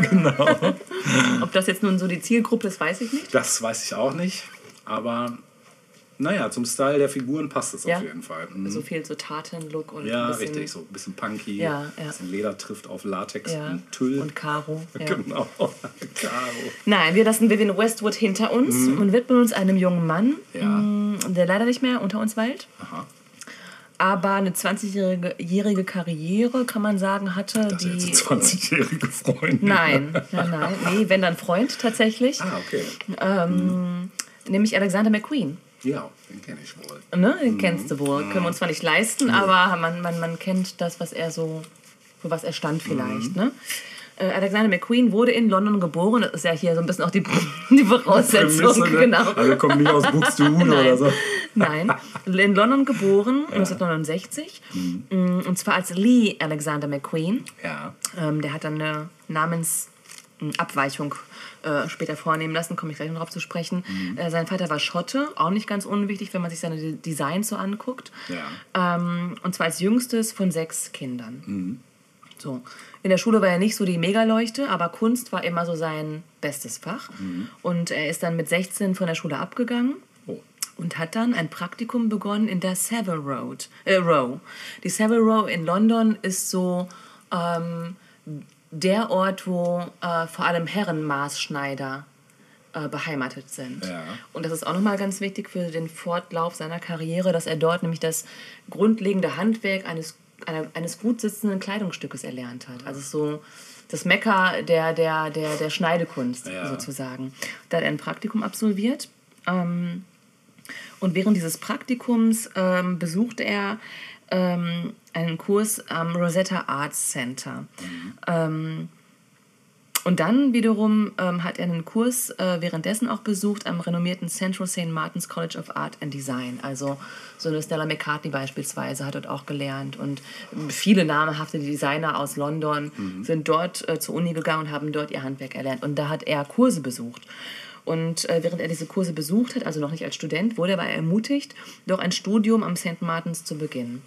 [laughs] Genau, genau. [laughs] Ob das jetzt nun so die Zielgruppe ist, weiß ich nicht. Das weiß ich auch nicht, aber naja, zum Style der Figuren passt es Ja. auf jeden Fall. Mhm. So viel so Taten-Look und ja, ein bisschen, richtig, so ein bisschen punky, Ja, ja. ein bisschen Leder trifft auf Latex Ja. und Tüll. Und Karo. [laughs] Genau, Karo. Nein, wir lassen Vivian Westwood hinter uns und widmen uns einem jungen Mann, Mhm. Mh, der leider nicht mehr unter uns weilt, Aha. Aber eine 20-jährige jährige Karriere, kann man sagen, hatte. Das die ein 20-jährige Freund. Nein, nein, nein. Nee, wenn dann Freund tatsächlich. Ah, okay. Nämlich Alexander McQueen. Ja, den kenne ich wohl. Ne? Mhm. Den kennst du wohl. Können wir uns zwar nicht leisten, aber man, man, man kennt das, was er so, für was er stand vielleicht. Mhm. Ne? Äh, Alexander McQueen wurde in London geboren. Das ist ja hier so ein bisschen auch die, [laughs] die Voraussetzung. Prämisse, ne? Genau. Also kommt nicht aus Buxtehude oder [laughs] so. Nein, in London geboren, 1969. Mm, Und zwar als Lee Alexander McQueen. Ja. Ähm, der hat dann eine Namensabweichung äh, später vornehmen lassen, komme ich gleich noch drauf zu sprechen. Äh, sein Vater war Schotte, auch nicht ganz unwichtig, wenn man sich seine De- Designs so anguckt. Ja. Ähm, und zwar als jüngstes von sechs Kindern. So. In der Schule war er nicht so die Megaleuchte, aber Kunst war immer so sein bestes Fach. Und er ist dann mit 16 von der Schule abgegangen Oh. und hat dann ein Praktikum begonnen in der Savile Road, äh, Row. Die Savile Row in London ist so ähm, der Ort, wo äh, vor allem Herrenmaßschneider äh, beheimatet sind. Ja. Und das ist auch nochmal ganz wichtig für den Fortlauf seiner Karriere, dass er dort nämlich das grundlegende Handwerk eines, eines gut sitzenden Kleidungsstückes erlernt hat. Also so das Mekka der, der, der, der Schneidekunst Ja. sozusagen. Da hat er ein Praktikum absolviert. Ähm, und während dieses Praktikums ähm, besucht er ähm, einen Kurs am Rosetta Arts Center. Ähm, und dann wiederum ähm, hat er einen Kurs äh, währenddessen auch besucht am renommierten Central St. Martin's College of Art and Design. Also so eine Stella McCartney beispielsweise hat dort auch gelernt. Und viele namhafte Designer aus London sind dort äh, zur Uni gegangen und haben dort ihr Handwerk erlernt. Und da hat er Kurse besucht. Und äh, während er diese Kurse besucht hat, also noch nicht als Student, wurde er aber ermutigt, doch ein Studium am St. Martins zu beginnen.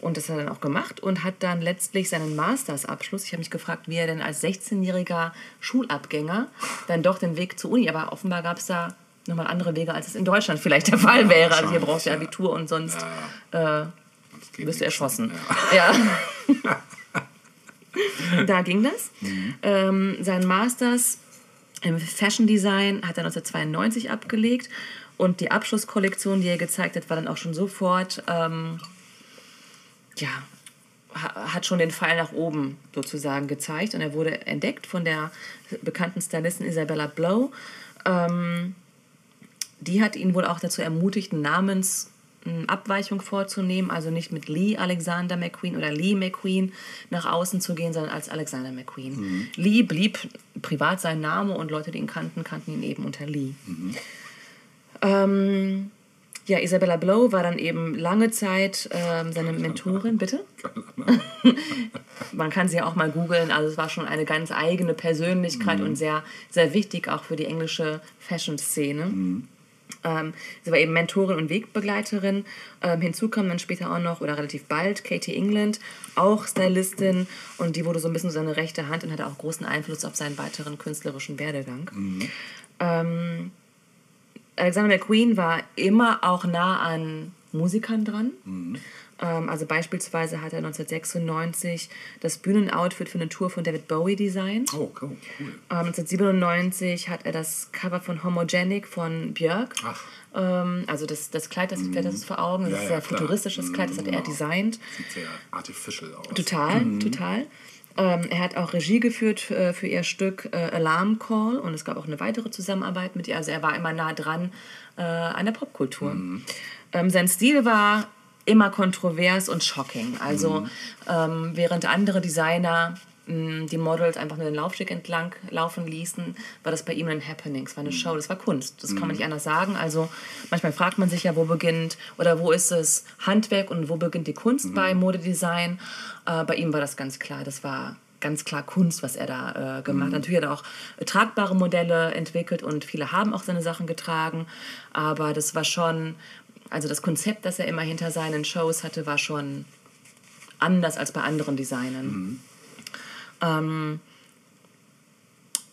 Und das hat er dann auch gemacht und hat dann letztlich seinen Mastersabschluss. Ich habe mich gefragt, wie er denn als 16-jähriger Schulabgänger dann doch den Weg zur Uni, aber offenbar gab es da nochmal andere Wege, als es in Deutschland vielleicht der Fall wäre. Also hier brauchst du ja. Abitur und sonst äh, Das geht wirst du erschossen. Ja. Ja. [laughs] da ging das. Ähm, sein Masters im Fashion Design hat er 1992 abgelegt und die Abschlusskollektion, die er gezeigt hat, war dann auch schon sofort, ähm, ja, ha- hat schon den Pfeil nach oben sozusagen gezeigt und er wurde entdeckt von der bekannten Stylistin Isabella Blow. Ähm, die hat ihn wohl auch dazu ermutigt, eine Namensabweichung vorzunehmen, also nicht mit Lee Alexander McQueen oder Lee McQueen nach außen zu gehen, sondern als Alexander McQueen. Lee blieb privat sein Name und Leute, die ihn kannten, kannten ihn eben unter Lee. Ähm, ja, Isabella Blow war dann eben lange Zeit ähm, seine Mentorin, bitte? [laughs] [laughs] Man kann sie ja auch mal googeln. Also es war schon eine ganz eigene Persönlichkeit und sehr, sehr wichtig auch für die englische Fashion-Szene. Ähm, sie war eben Mentorin und Wegbegleiterin. Ähm, hinzu kam dann später auch noch, oder relativ bald, Katie England, auch Stylistin. Und die wurde so ein bisschen seine rechte Hand und hatte auch großen Einfluss auf seinen weiteren künstlerischen Werdegang. Ähm, Alexander McQueen war immer auch nah an Musikern dran. Ähm, also beispielsweise hat er 1996 das Bühnenoutfit für eine Tour von David Bowie designt. Oh, cool. cool. Ähm, 1997 hat er das Cover von Homogenic von Björk. Ach. Ähm, also das, das Kleid, das fährt das vor Augen. Das Ja, ist ja, ein sehr klar. futuristisches Kleid, das hat er Genau. designt. Sieht sehr artificial aus. Total, total. Ähm, er hat auch Regie geführt äh, für ihr Stück äh, Alarm Call und es gab auch eine weitere Zusammenarbeit mit ihr. Also er war immer nah dran äh, an der Popkultur. Ähm, sein Stil war immer kontrovers und shocking. Also ähm, während andere Designer mh, die Models einfach nur den Laufsteg entlang laufen ließen, war das bei ihm ein Happening. Es war eine Show, das war Kunst. Das kann man nicht anders sagen. Also manchmal fragt man sich ja, wo beginnt oder wo ist es Handwerk und wo beginnt die Kunst bei Modedesign. Äh, bei ihm war das ganz klar. Das war ganz klar Kunst, was er da äh, gemacht hat. Natürlich hat er auch äh, tragbare Modelle entwickelt und viele haben auch seine Sachen getragen. Aber das war schon, also das Konzept, das er immer hinter seinen Shows hatte, war schon anders als bei anderen Designern. Ähm,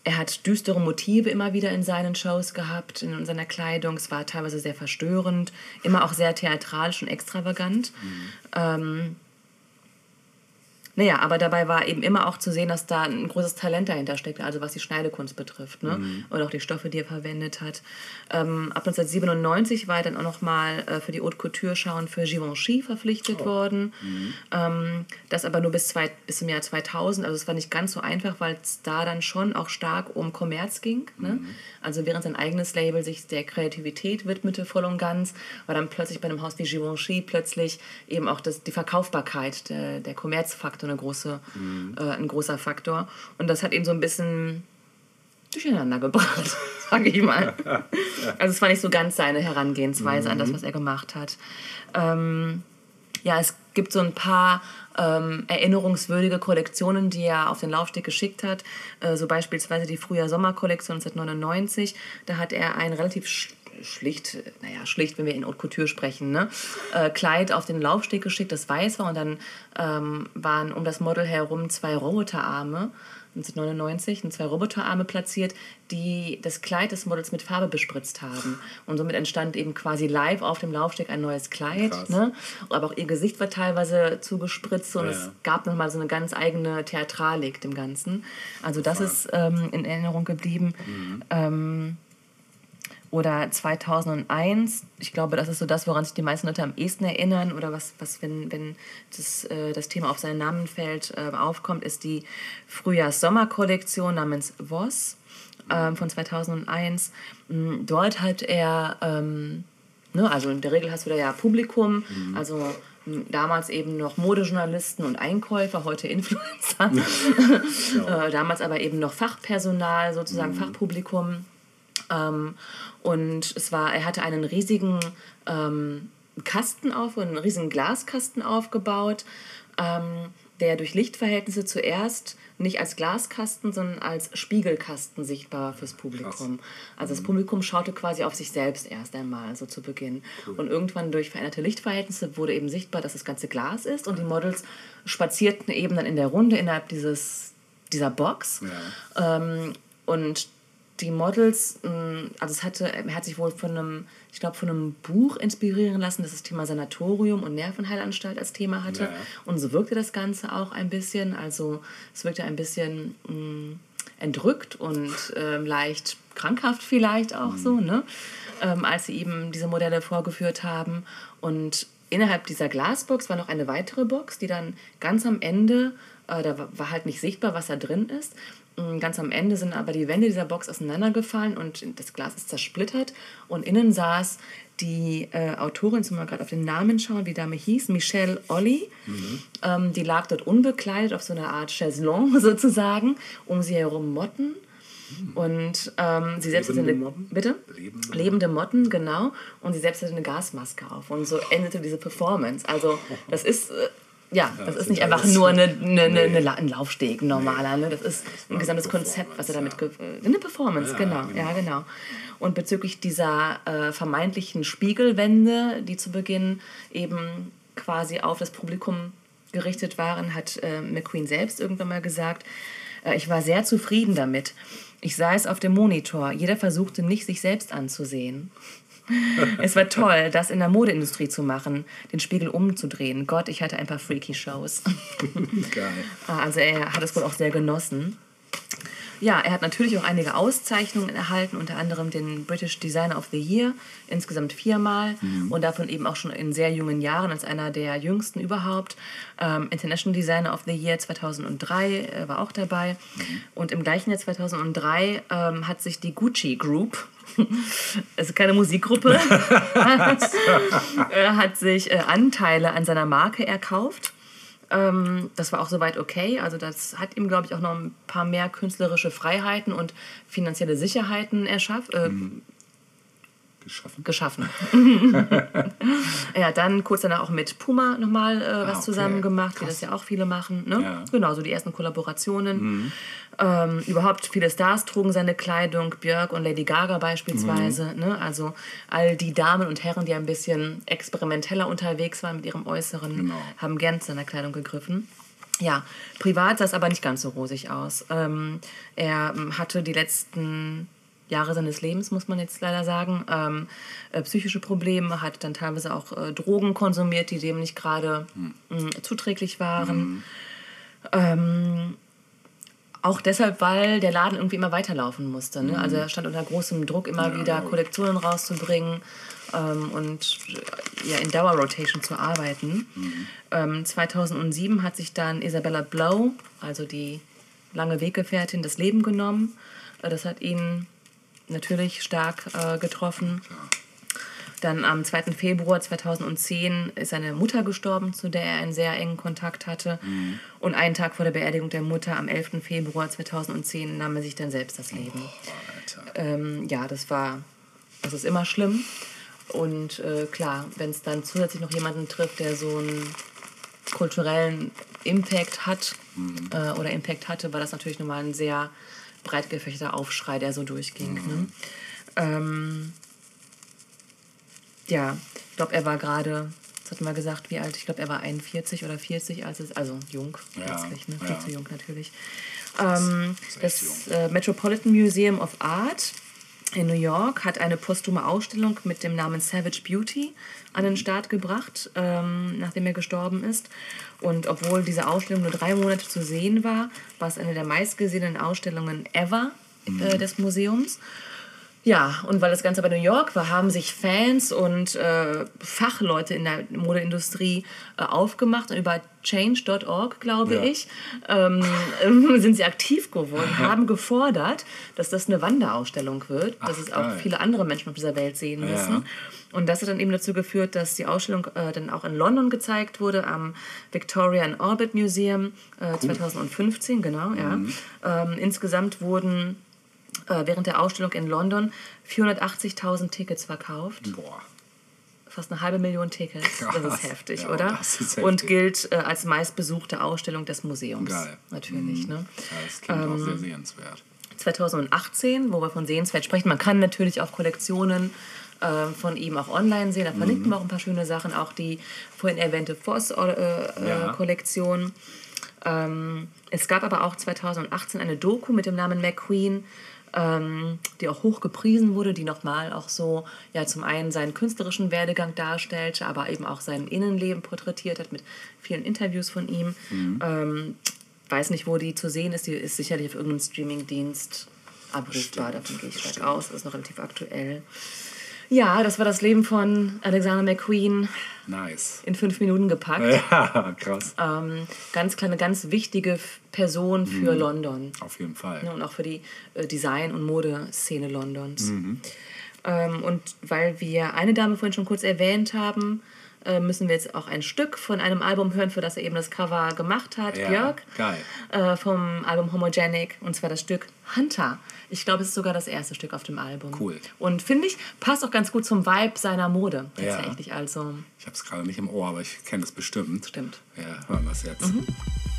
er hat düstere Motive immer wieder in seinen Shows gehabt, in seiner Kleidung. Es war teilweise sehr verstörend, immer auch sehr theatralisch und extravagant. Ähm, naja, aber dabei war eben immer auch zu sehen, dass da ein großes Talent dahinter steckt, also was die Schneidekunst betrifft ne? und auch die Stoffe, die er verwendet hat. Ähm, ab 1997 war er dann auch nochmal äh, für die Haute Couture schauen für Givenchy verpflichtet worden. Ähm, das aber nur bis, zwei, bis zum Jahr 2000. Also es war nicht ganz so einfach, weil es da dann schon auch stark um Kommerz ging. Ne? Also während sein eigenes Label sich der Kreativität widmete voll und ganz, war dann plötzlich bei einem Haus wie Givenchy plötzlich eben auch das, die Verkaufbarkeit, der, der Kommerzfaktor eine große, äh, ein großer Faktor. Und das hat ihn so ein bisschen durcheinander gebracht, [laughs] sage ich mal. [laughs] Also es war nicht so ganz seine Herangehensweise an das, was er gemacht hat. Ähm, ja, es gibt so ein paar ähm, erinnerungswürdige Kollektionen, die er auf den Laufsteg geschickt hat. Äh, so beispielsweise die Frühjahr-Sommer-Kollektion 1999. Da hat er ein relativ schlicht, naja, schlicht, wenn wir in Haute Couture sprechen, ne? äh, Kleid auf den Laufsteg geschickt, das weiß war. Und dann ähm, waren um das Model herum zwei Roboterarme. 1999 sind zwei Roboterarme platziert, die das Kleid des Models mit Farbe bespritzt haben. Und somit entstand eben quasi live auf dem Laufsteg ein neues Kleid. Krass. Ne? Aber auch ihr Gesicht war teilweise zugespritzt und Ja, es gab nochmal so eine ganz eigene Theatralik dem Ganzen. Also das ist ähm, in Erinnerung geblieben. Ähm, oder 2001, ich glaube, das ist so das, woran sich die meisten Leute am ehesten erinnern oder was, was wenn, wenn das, äh, das Thema auf seinen Namen fällt, äh, aufkommt, ist die Frühjahrs-Sommer-Kollektion namens Voss ähm, von 2001. Mm, Dort hat er, ähm, ne, also in der Regel hast du da ja Publikum, also m, damals eben noch Modejournalisten und Einkäufer, heute Influencer. [laughs] [laughs] äh, damals aber eben noch Fachpersonal, sozusagen Fachpublikum. Ähm, und es war, er hatte einen riesigen ähm, Kasten auf, einen riesigen Glaskasten aufgebaut, ähm, der durch Lichtverhältnisse zuerst nicht als Glaskasten, sondern als Spiegelkasten sichtbar war fürs Publikum. Also das Publikum schaute quasi auf sich selbst erst einmal, so zu Beginn. Und irgendwann durch veränderte Lichtverhältnisse wurde eben sichtbar, dass das ganze Glas ist und die Models spazierten eben dann in der Runde innerhalb dieses, dieser Box. Ja. Ähm, und die Models, mh, also es hatte, er hat sich wohl von einem, ich glaube, von einem Buch inspirieren lassen, das das Thema Sanatorium und Nervenheilanstalt als Thema hatte. Ja. Und so wirkte das Ganze auch ein bisschen. Also es wirkte ein bisschen mh, entrückt und ähm, leicht krankhaft vielleicht auch so, ne? Ähm, als sie eben diese Modelle vorgeführt haben. Und innerhalb dieser Glasbox war noch eine weitere Box, die dann ganz am Ende, äh, da wa- war halt nicht sichtbar, was da drin ist. Mm, Ganz am Ende sind aber die Wände dieser Box auseinandergefallen und das Glas ist zersplittert. Und innen saß die äh, Autorin, jetzt müssen wir gerade auf den Namen schauen, wie die Dame hieß, Michelle Olli. Ähm, die lag dort unbekleidet auf so einer Art Chaiselong [laughs] sozusagen, um sie herum Motten. Und ähm, sie selbst hatte Lebende eine, Motten? bitte? Lebende Lebende Motten, genau. Und sie selbst hatte eine Gasmaske auf. Und so endete diese Performance. Also das ist, äh, ja, das, das ist nicht einfach nur eine, eine, eine, Nee. ein Laufsteg, ein normaler. Ne? Das ist ein gesamtes Konzept, was er damit... Ge äh, eine Performance, Ja, genau. genau. Ja, genau. Und bezüglich dieser äh, vermeintlichen Spiegelwände, die zu Beginn eben quasi auf das Publikum gerichtet waren, hat äh, McQueen selbst irgendwann mal gesagt, äh, ich war sehr zufrieden damit. Ich sah es auf dem Monitor. Jeder versuchte nicht, sich selbst anzusehen. [laughs] Es war toll, das in der Modeindustrie zu machen, den Spiegel umzudrehen. Gott, ich hatte ein paar freaky Shows. [laughs] Geil. Ah, Also er hat es wohl auch sehr genossen. Ja, er hat natürlich auch einige Auszeichnungen erhalten, unter anderem den British Designer of the Year, insgesamt viermal und davon eben auch schon in sehr jungen Jahren als einer der jüngsten überhaupt. Ähm, International Designer of the Year 2003 äh, war auch dabei und im gleichen Jahr 2003 ähm, hat sich die Gucci Group, [laughs] also keine Musikgruppe, [laughs] [laughs] äh, hat sich äh, Anteile an seiner Marke erkauft. Ähm, das war auch soweit okay. Also das hat ihm, glaube ich, auch noch ein paar mehr künstlerische Freiheiten und finanzielle Sicherheiten erschaff, äh, Geschaffen. geschaffen. [laughs] ja, dann kurz danach auch mit Puma nochmal äh, was okay. zusammen gemacht, wie das ja auch viele machen. Ne? Ja. Genau, so die ersten Kollaborationen. Ähm, überhaupt viele Stars trugen seine Kleidung, Björk und Lady Gaga beispielsweise. Ne? Also all die Damen und Herren, die ein bisschen experimenteller unterwegs waren mit ihrem Äußeren, Genau. haben gern zu seiner Kleidung gegriffen. Ja, privat sah es aber nicht ganz so rosig aus. Ähm, er ähm, hatte die letzten Jahre seines Lebens, muss man jetzt leider sagen, ähm, äh, psychische Probleme, hat dann teilweise auch äh, Drogen konsumiert, die dem nicht gerade mh, zuträglich waren. Ähm, auch deshalb, weil der Laden irgendwie immer weiterlaufen musste. Ne? Also er stand unter großem Druck, immer wieder Kollektionen rauszubringen ähm, und äh, ja, in Dauerrotation zu arbeiten. Ähm, 2007 hat sich dann Isabella Blow, also die lange Weggefährtin, das Leben genommen. Äh, das hat ihn natürlich stark äh, getroffen. Dann am 2. Februar 2010 ist seine Mutter gestorben, zu der er einen sehr engen Kontakt hatte. Und einen Tag vor der Beerdigung der Mutter, am 11. Februar 2010, nahm er sich dann selbst das Leben. Alter. Ähm, ja, das war, das ist immer schlimm. Und äh, klar, wenn es dann zusätzlich noch jemanden trifft, der so einen kulturellen Impact hat äh, oder Impact hatte, war das natürlich nochmal ein sehr breit gefächerter Aufschrei, der so durchging. Ne? Ähm, ja, ich glaube, er war gerade, was hat man gesagt, wie alt? Ich glaube, er war 41 oder 40, als es, also jung Ja, letztlich, ne? viel ja. zu jung natürlich. Ähm, echt das äh, Metropolitan Museum of Art in New York hat eine posthume Ausstellung mit dem Namen Savage Beauty an den Start gebracht, ähm, nachdem er gestorben ist. Und obwohl diese Ausstellung nur drei Monate zu sehen war, war es eine der meistgesehenen Ausstellungen ever äh, des Museums. Ja, und weil das Ganze bei New York war, haben sich Fans und äh, Fachleute in der Modeindustrie äh, aufgemacht und über change.org, glaube Ja. ich, ähm, [laughs] sind sie aktiv geworden, haben gefordert, dass das eine Wanderausstellung wird, dass Ach, es auch geil. viele andere Menschen auf dieser Welt sehen Ja. müssen. Und das hat dann eben dazu geführt, dass die Ausstellung äh, dann auch in London gezeigt wurde, am Victoria and Albert Museum äh, 2015, genau, ja. Mhm. Ähm, insgesamt wurden äh, während der Ausstellung in London 480.000 Tickets verkauft. Boah. Fast eine halbe Million Tickets. [laughs] Das Krass. ist heftig, Ja, oder? das ist Und heftig. gilt äh, als meistbesuchte Ausstellung des Museums. Geil. Natürlich. Ne? Ja, das klingt auch sehr sehenswert. 2018, wo wir von sehenswert sprechen. Man kann natürlich auch Kollektionen äh, von ihm auch online sehen. Da verlinken wir auch ein paar schöne Sachen. Auch die vorhin erwähnte Ja. Voss-Kollektion. ähm, es gab aber auch 2018 eine Doku mit dem Namen McQueen. Ähm, die auch hoch gepriesen wurde, die nochmal auch so, ja, zum einen seinen künstlerischen Werdegang darstellte, aber eben auch sein Innenleben porträtiert hat mit vielen Interviews von ihm. Ähm, weiß nicht, wo die zu sehen ist, die ist sicherlich auf irgendeinem Streamingdienst abrufbar, davon gehe ich stark aus, ist noch relativ aktuell. Ja, das war das Leben von Alexander McQueen Nice. in fünf Minuten gepackt. [laughs] Ja, krass. Ähm, ganz kleine, ganz wichtige Person für Mhm. London. Auf jeden Fall. Und auch für die äh, Design- und Modeszene Londons. Mhm. Ähm, und weil wir eine Dame vorhin schon kurz erwähnt haben, äh, müssen wir jetzt auch ein Stück von einem Album hören, für das er eben das Cover gemacht hat, Ja, Björk. geil. Äh, vom Album Homogenic. Und zwar das Stück Hunter. Ich glaube, es ist sogar das erste Stück auf dem Album. Cool. Und finde ich, passt auch ganz gut zum Vibe seiner Mode. Ja. Tatsächlich. Also, Ich habe es gerade nicht im Ohr, aber ich kenne es bestimmt. stimmt. Ja, hören wir es jetzt. If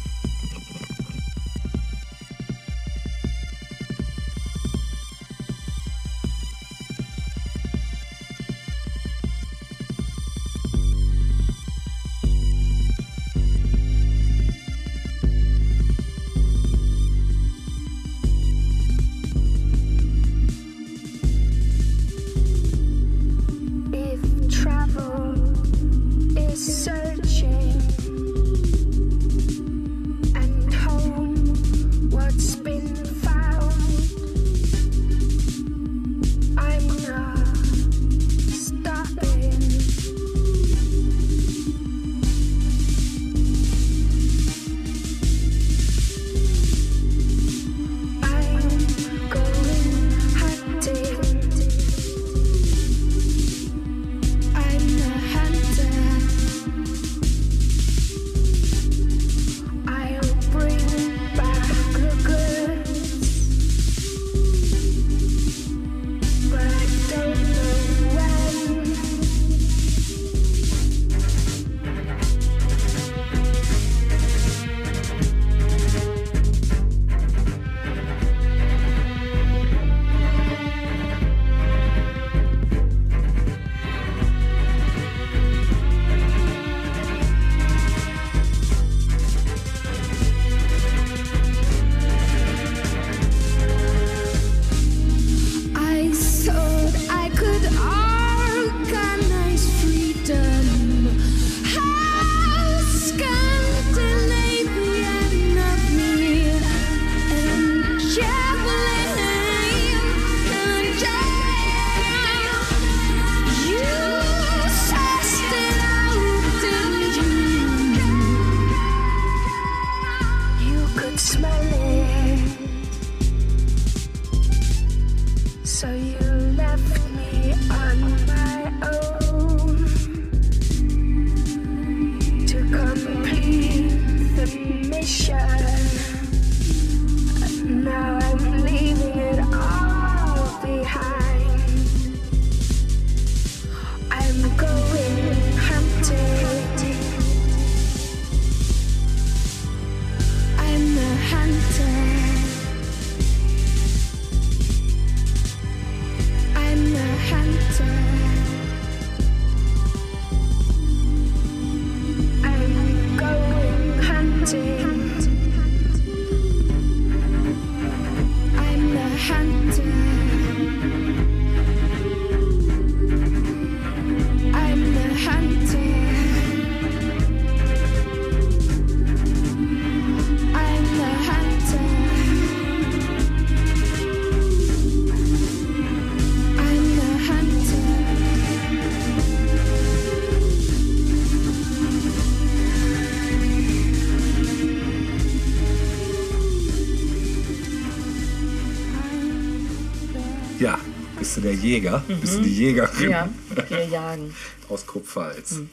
der Jäger? Bist du die Jägerin? Mhm. Ja, wir jagen. [laughs] Aus Kupfalz. Mhm.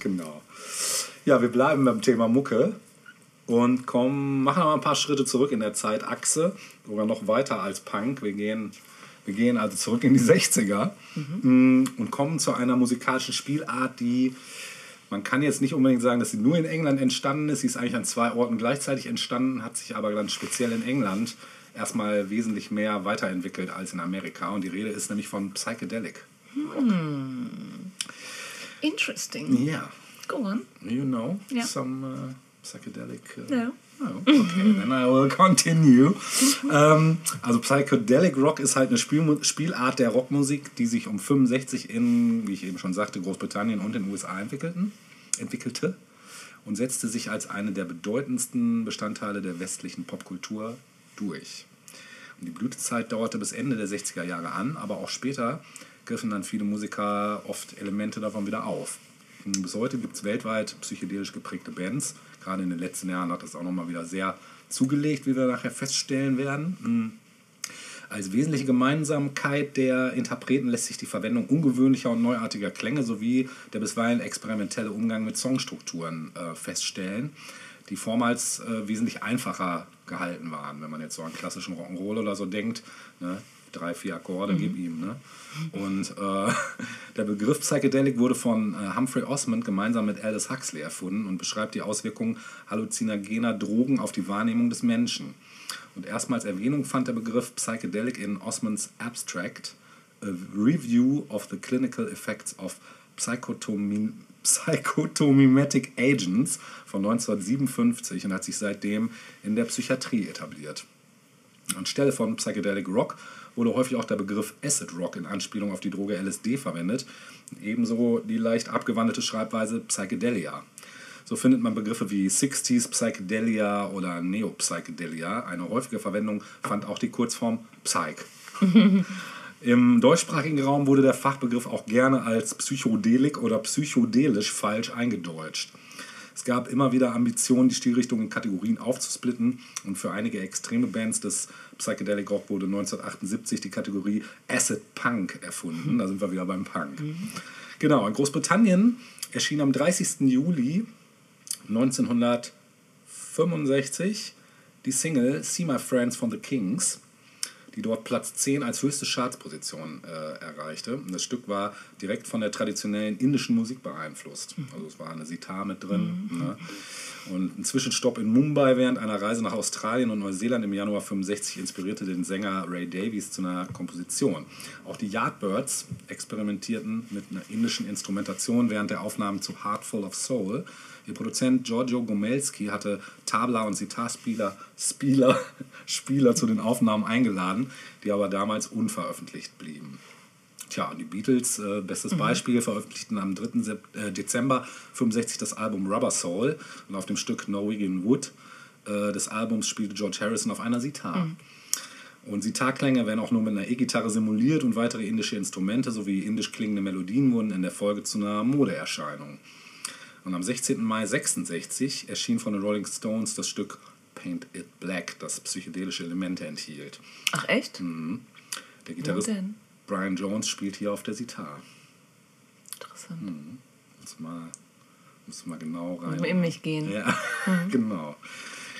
Genau. Ja, wir bleiben beim Thema Mucke und kommen, machen aber ein paar Schritte zurück in der Zeitachse, sogar noch weiter als Punk. Wir gehen, wir gehen also zurück in die 60er mm, und kommen zu einer musikalischen Spielart, die man kann jetzt nicht unbedingt sagen, dass sie nur in England entstanden ist. Sie ist eigentlich an zwei Orten gleichzeitig entstanden, hat sich aber dann speziell in England erstmal wesentlich mehr weiterentwickelt als in Amerika. Und die Rede ist nämlich von Psychedelic. Interesting. Ja. Go on. You know Ja. some uh, psychedelic uh, Ja. Oh, okay, [laughs] then I will continue. ähm, also Psychedelic Rock ist halt eine Spielmu Spielart der Rockmusik, die sich um 65 in, wie ich eben schon sagte, Großbritannien und den USA entwickelten, entwickelte und setzte sich als eine der bedeutendsten Bestandteile der westlichen Popkultur durch. Und die Blütezeit dauerte bis Ende der 60er Jahre an, aber auch später griffen dann viele Musiker oft Elemente davon wieder auf. Bis heute gibt es weltweit psychedelisch geprägte Bands. Gerade in den letzten Jahren hat das auch nochmal wieder sehr zugelegt, wie wir nachher feststellen werden. Mhm. Als wesentliche Gemeinsamkeit der Interpreten lässt sich die Verwendung ungewöhnlicher und neuartiger Klänge sowie der bisweilen experimentelle Umgang mit Songstrukturen äh, feststellen, die vormals äh, wesentlich einfacher gehalten waren, wenn man jetzt so an klassischen Rock'n'Roll oder so denkt. Ne? Drei, vier Akkorde, gib ihm. Ne? Und äh, [laughs] der Begriff Psychedelic wurde von äh, Humphrey Osmond gemeinsam mit Aldous Huxley erfunden und beschreibt die Auswirkungen halluzinogener Drogen auf die Wahrnehmung des Menschen. Und erstmals Erwähnung fand der Begriff Psychedelic in Osmonds Abstract, A Review of the Clinical Effects of Psychotomi Psychotomimetic Agents von 1957 und hat sich seitdem in der Psychiatrie etabliert. Anstelle von Psychedelic Rock wurde häufig auch der Begriff Acid Rock in Anspielung auf die Droge LSD verwendet. Ebenso die leicht abgewandelte Schreibweise Psychedelia. So findet man Begriffe wie 60s Psychedelia oder Neo-Psychedelia. Eine häufige Verwendung fand auch die Kurzform Psych. [laughs] Im deutschsprachigen Raum wurde der Fachbegriff auch gerne als psychodelik oder psychodelisch falsch eingedeutscht. Es gab immer wieder Ambitionen, die Stilrichtung in Kategorien aufzusplitten und für einige extreme Bands des Psychedelic Rock wurde 1978 die Kategorie Acid Punk erfunden. Da sind wir wieder beim Punk. Genau, in Großbritannien erschien am 30. Juli 1965 die Single See My Friends von The Kings, die dort Platz 10 als höchste Chartsposition äh, erreichte. Und das Stück war direkt von der traditionellen indischen Musik beeinflusst. Also es war eine Sitar mit drin. Ne? Und ein Zwischenstopp in Mumbai während einer Reise nach Australien und Neuseeland im Januar 65 inspirierte den Sänger Ray Davies zu einer Komposition. Auch die Yardbirds experimentierten mit einer indischen Instrumentation während der Aufnahmen zu Heartful of Soul. Ihr Produzent Giorgio Gomelski hatte Tabla- und Sitarspieler Spieler, Spieler zu den Aufnahmen eingeladen, die aber damals unveröffentlicht blieben. Tja, und die Beatles, äh, bestes Beispiel, veröffentlichten am 3. Sep äh, Dezember 65 das Album Rubber Soul und auf dem Stück Norwegian Wood äh, des Albums spielte George Harrison auf einer Sitar. Und Sitarklänge werden auch nur mit einer E-Gitarre simuliert und weitere indische Instrumente sowie indisch klingende Melodien wurden in der Folge zu einer Modeerscheinung. Und am 16. Mai 66 erschien von den Rolling Stones das Stück Paint It Black, das psychedelische Elemente enthielt. Ach echt? Der Gitarrist denn? Brian Jones spielt hier auf der Sitar. Interessant. Muss mal, muss mal genau rein. In mich gehen. Ja, [laughs] genau.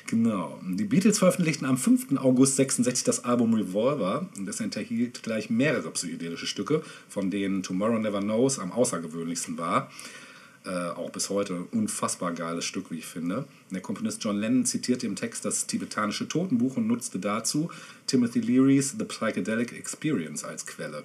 Genau. Die Beatles veröffentlichten am 5. August 66 das Album Revolver. Und das enthielt gleich mehrere psychedelische Stücke, von denen Tomorrow Never Knows am außergewöhnlichsten war. Äh, auch bis heute ein unfassbar geiles Stück, wie ich finde. Der Komponist John Lennon zitierte im Text das tibetanische Totenbuch und nutzte dazu Timothy Leary's The Psychedelic Experience als Quelle.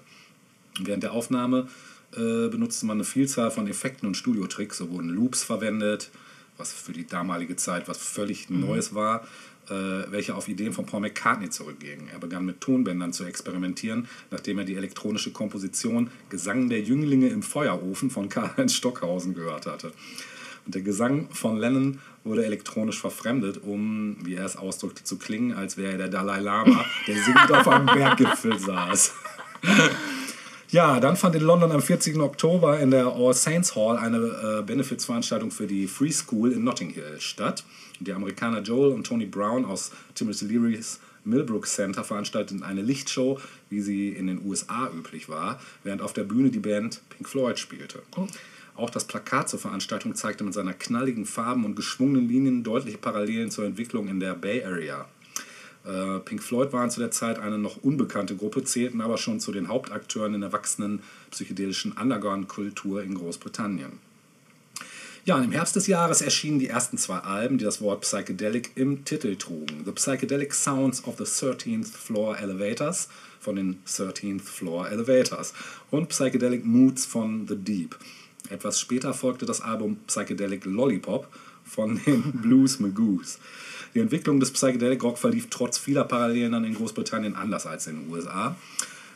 Während der Aufnahme äh, benutzte man eine Vielzahl von Effekten und Studiotricks. So wurden Loops verwendet, was für die damalige Zeit was völlig Neues war, welche auf Ideen von Paul McCartney zurückgingen. Er begann mit Tonbändern zu experimentieren, nachdem er die elektronische Komposition Gesang der Jünglinge im Feuerofen von Karl-Heinz Stockhausen gehört hatte. Und der Gesang von Lennon wurde elektronisch verfremdet, um, wie er es ausdrückte, zu klingen, als wäre er der Dalai Lama, der singend auf einem [laughs] Berggipfel saß. Ja, dann fand in London am 40. Oktober in der All Saints Hall eine äh, Benefizveranstaltung für die Free School in Notting Hill statt. Die Amerikaner Joel und Tony Brown aus Timothy Leary's Millbrook Center veranstalteten eine Lichtshow, wie sie in den USA üblich war, während auf der Bühne die Band Pink Floyd spielte. Auch das Plakat zur Veranstaltung zeigte mit seiner knalligen Farben und geschwungenen Linien deutliche Parallelen zur Entwicklung in der Bay Area. Äh, Pink Floyd waren zu der Zeit eine noch unbekannte Gruppe, zählten aber schon zu den Hauptakteuren in der wachsenden psychedelischen Underground-Kultur in Großbritannien. Ja, und im Herbst des Jahres erschienen die ersten zwei Alben, die das Wort Psychedelic im Titel trugen. The Psychedelic Sounds of the 13th Floor Elevators von den 13th Floor Elevators und Psychedelic Moods von The Deep. Etwas später folgte das Album Psychedelic Lollipop von den [laughs] Blues Magoos. Die Entwicklung des Psychedelic Rock verlief trotz vieler Parallelen dann in Großbritannien anders als in den USA.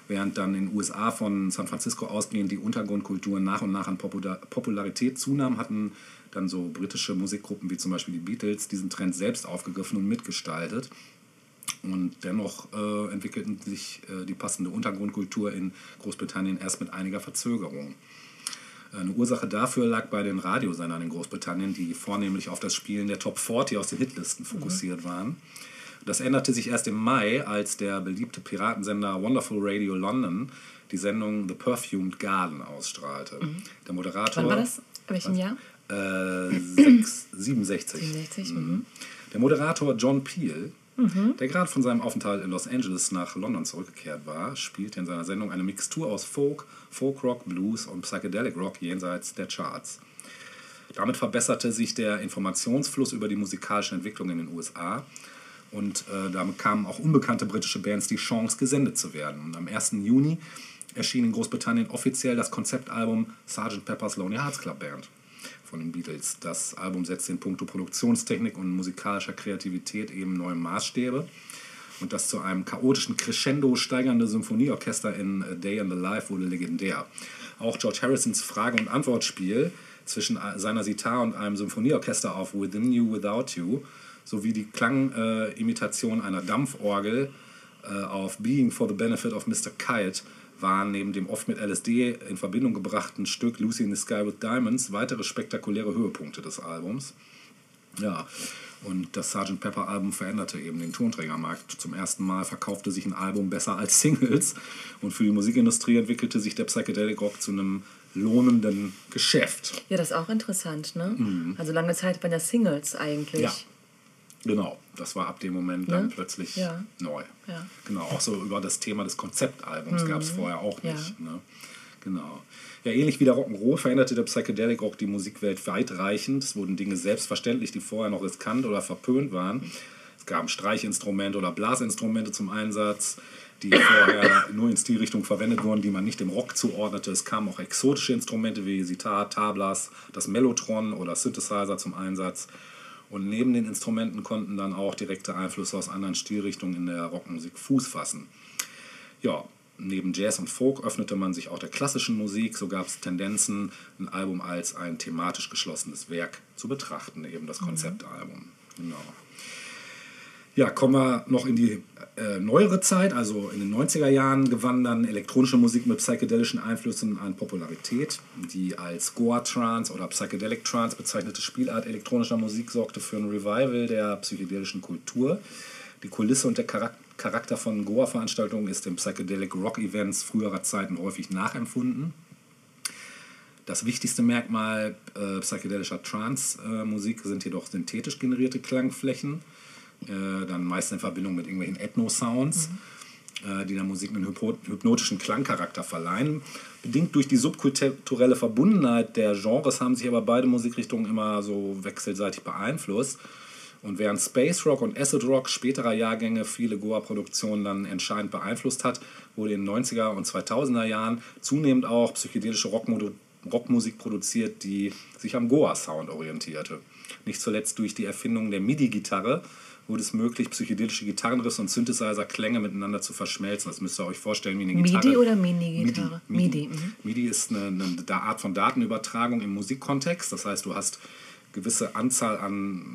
Während dann in den USA von San Francisco ausgehend die Untergrundkultur nach und nach an Popular Popularität zunahm, hatten dann so britische Musikgruppen wie zum Beispiel die Beatles diesen Trend selbst aufgegriffen und mitgestaltet. Und dennoch äh, entwickelten sich äh, die passende Untergrundkultur in Großbritannien erst mit einiger Verzögerung. Eine Ursache dafür lag bei den Radiosendern in Großbritannien, die vornehmlich auf das Spielen der Top 40 aus den Hitlisten fokussiert waren. Das änderte sich erst im Mai, als der beliebte Piratensender Wonderful Radio London die Sendung The Perfumed Garden ausstrahlte. Der Moderator. Wann war das? In welchem Jahr? Äh, sechs- 67. 67. Mhm. Der Moderator John Peel, Mhm. der gerade von seinem Aufenthalt in Los Angeles nach London zurückgekehrt war, spielte in seiner Sendung eine Mixtur aus Folk, Folkrock, Blues und Psychedelic Rock jenseits der Charts. Damit verbesserte sich der Informationsfluss über die musikalische Entwicklung in den USA und äh, damit kamen auch unbekannte britische Bands die Chance, gesendet zu werden. Und am 1. Juni erschien in Großbritannien offiziell das Konzeptalbum Sgt. Pepper's Lonely Hearts Club Band von den Beatles. Das Album setzt in puncto Produktionstechnik und musikalischer Kreativität eben neue Maßstäbe. Und das zu einem chaotischen Crescendo steigernde Symphonieorchester in A Day in the Life wurde legendär. Auch George Harrisons Frage- und Antwortspiel zwischen seiner Sitar und einem Symphonieorchester auf Within You, Without You sowie die Klangimitation einer Dampforgel äh, auf Being for the Benefit of Mr. Kite waren neben dem oft mit LSD in Verbindung gebrachten Stück Lucy in the Sky with Diamonds weitere spektakuläre Höhepunkte des Albums. Ja, und das Sgt. Pepper Album veränderte eben den Tonträgermarkt. Zum ersten Mal verkaufte sich ein Album besser als Singles und für die Musikindustrie entwickelte sich der Psychedelic Rock zu einem lohnenden Geschäft. Ja, das ist auch interessant, ne? Also lange Zeit bei der Singles eigentlich. Mhm. Ja. Genau, das war ab dem Moment dann Ne? plötzlich Ja. neu. Ja. Mhm. Genau, auch so über das Thema des Konzeptalbums gab es vorher auch Ja. nicht. Ne? Genau. Ja, ähnlich wie der Rock'n'Roll veränderte der Psychedelic Rock die Musikwelt weitreichend. Es wurden Dinge selbstverständlich, die vorher noch riskant oder verpönt waren. Es gaben Streichinstrumente oder Blasinstrumente zum Einsatz, die vorher [coughs] nur in Stilrichtungen verwendet wurden, die man nicht dem Rock zuordnete. Es kamen auch exotische Instrumente wie Sitar, Tablas, das Mellotron oder Synthesizer zum Einsatz. Und neben den Instrumenten konnten dann auch direkte Einflüsse aus anderen Stilrichtungen in der Rockmusik Fuß fassen. Ja, neben Jazz und Folk öffnete man sich auch der klassischen Musik. So gab es Tendenzen, ein Album als ein thematisch geschlossenes Werk zu betrachten, eben das Konzeptalbum. Genau. Ja, kommen wir noch in die äh, neuere Zeit, also in den 90er Jahren gewann dann elektronische Musik mit psychedelischen Einflüssen an Popularität. Die als Goa Trance oder Psychedelic Trance bezeichnete Spielart elektronischer Musik sorgte für ein Revival der psychedelischen Kultur. Die Kulisse und der Charak- Charakter von Goa-Veranstaltungen ist in Psychedelic Rock Events früherer Zeiten häufig nachempfunden. Das wichtigste Merkmal äh, psychedelischer Trance-Musik sind jedoch synthetisch generierte Klangflächen, äh, dann meist in Verbindung mit irgendwelchen Ethno-Sounds, äh, die der Musik einen hypnotischen Klangcharakter verleihen. Bedingt durch die subkulturelle Verbundenheit der Genres haben sich aber beide Musikrichtungen immer so wechselseitig beeinflusst. Und während Space Rock und Acid Rock späterer Jahrgänge viele Goa-Produktionen dann entscheidend beeinflusst hat, wurde in den 90er und 2000er Jahren zunehmend auch psychedelische Rockmodu- Rockmusik produziert, die sich am Goa-Sound orientierte. Nicht zuletzt durch die Erfindung der MIDI-Gitarre wurde es möglich, psychedelische Gitarrenriffs und Synthesizer-Klänge miteinander zu verschmelzen. Das müsst ihr euch vorstellen wie eine MIDI Gitarre. oder Mini-Gitarre? MIDI. MIDI, MIDI, mhm. MIDI ist eine, eine Art von Datenübertragung im Musikkontext. Das heißt, du hast gewisse Anzahl an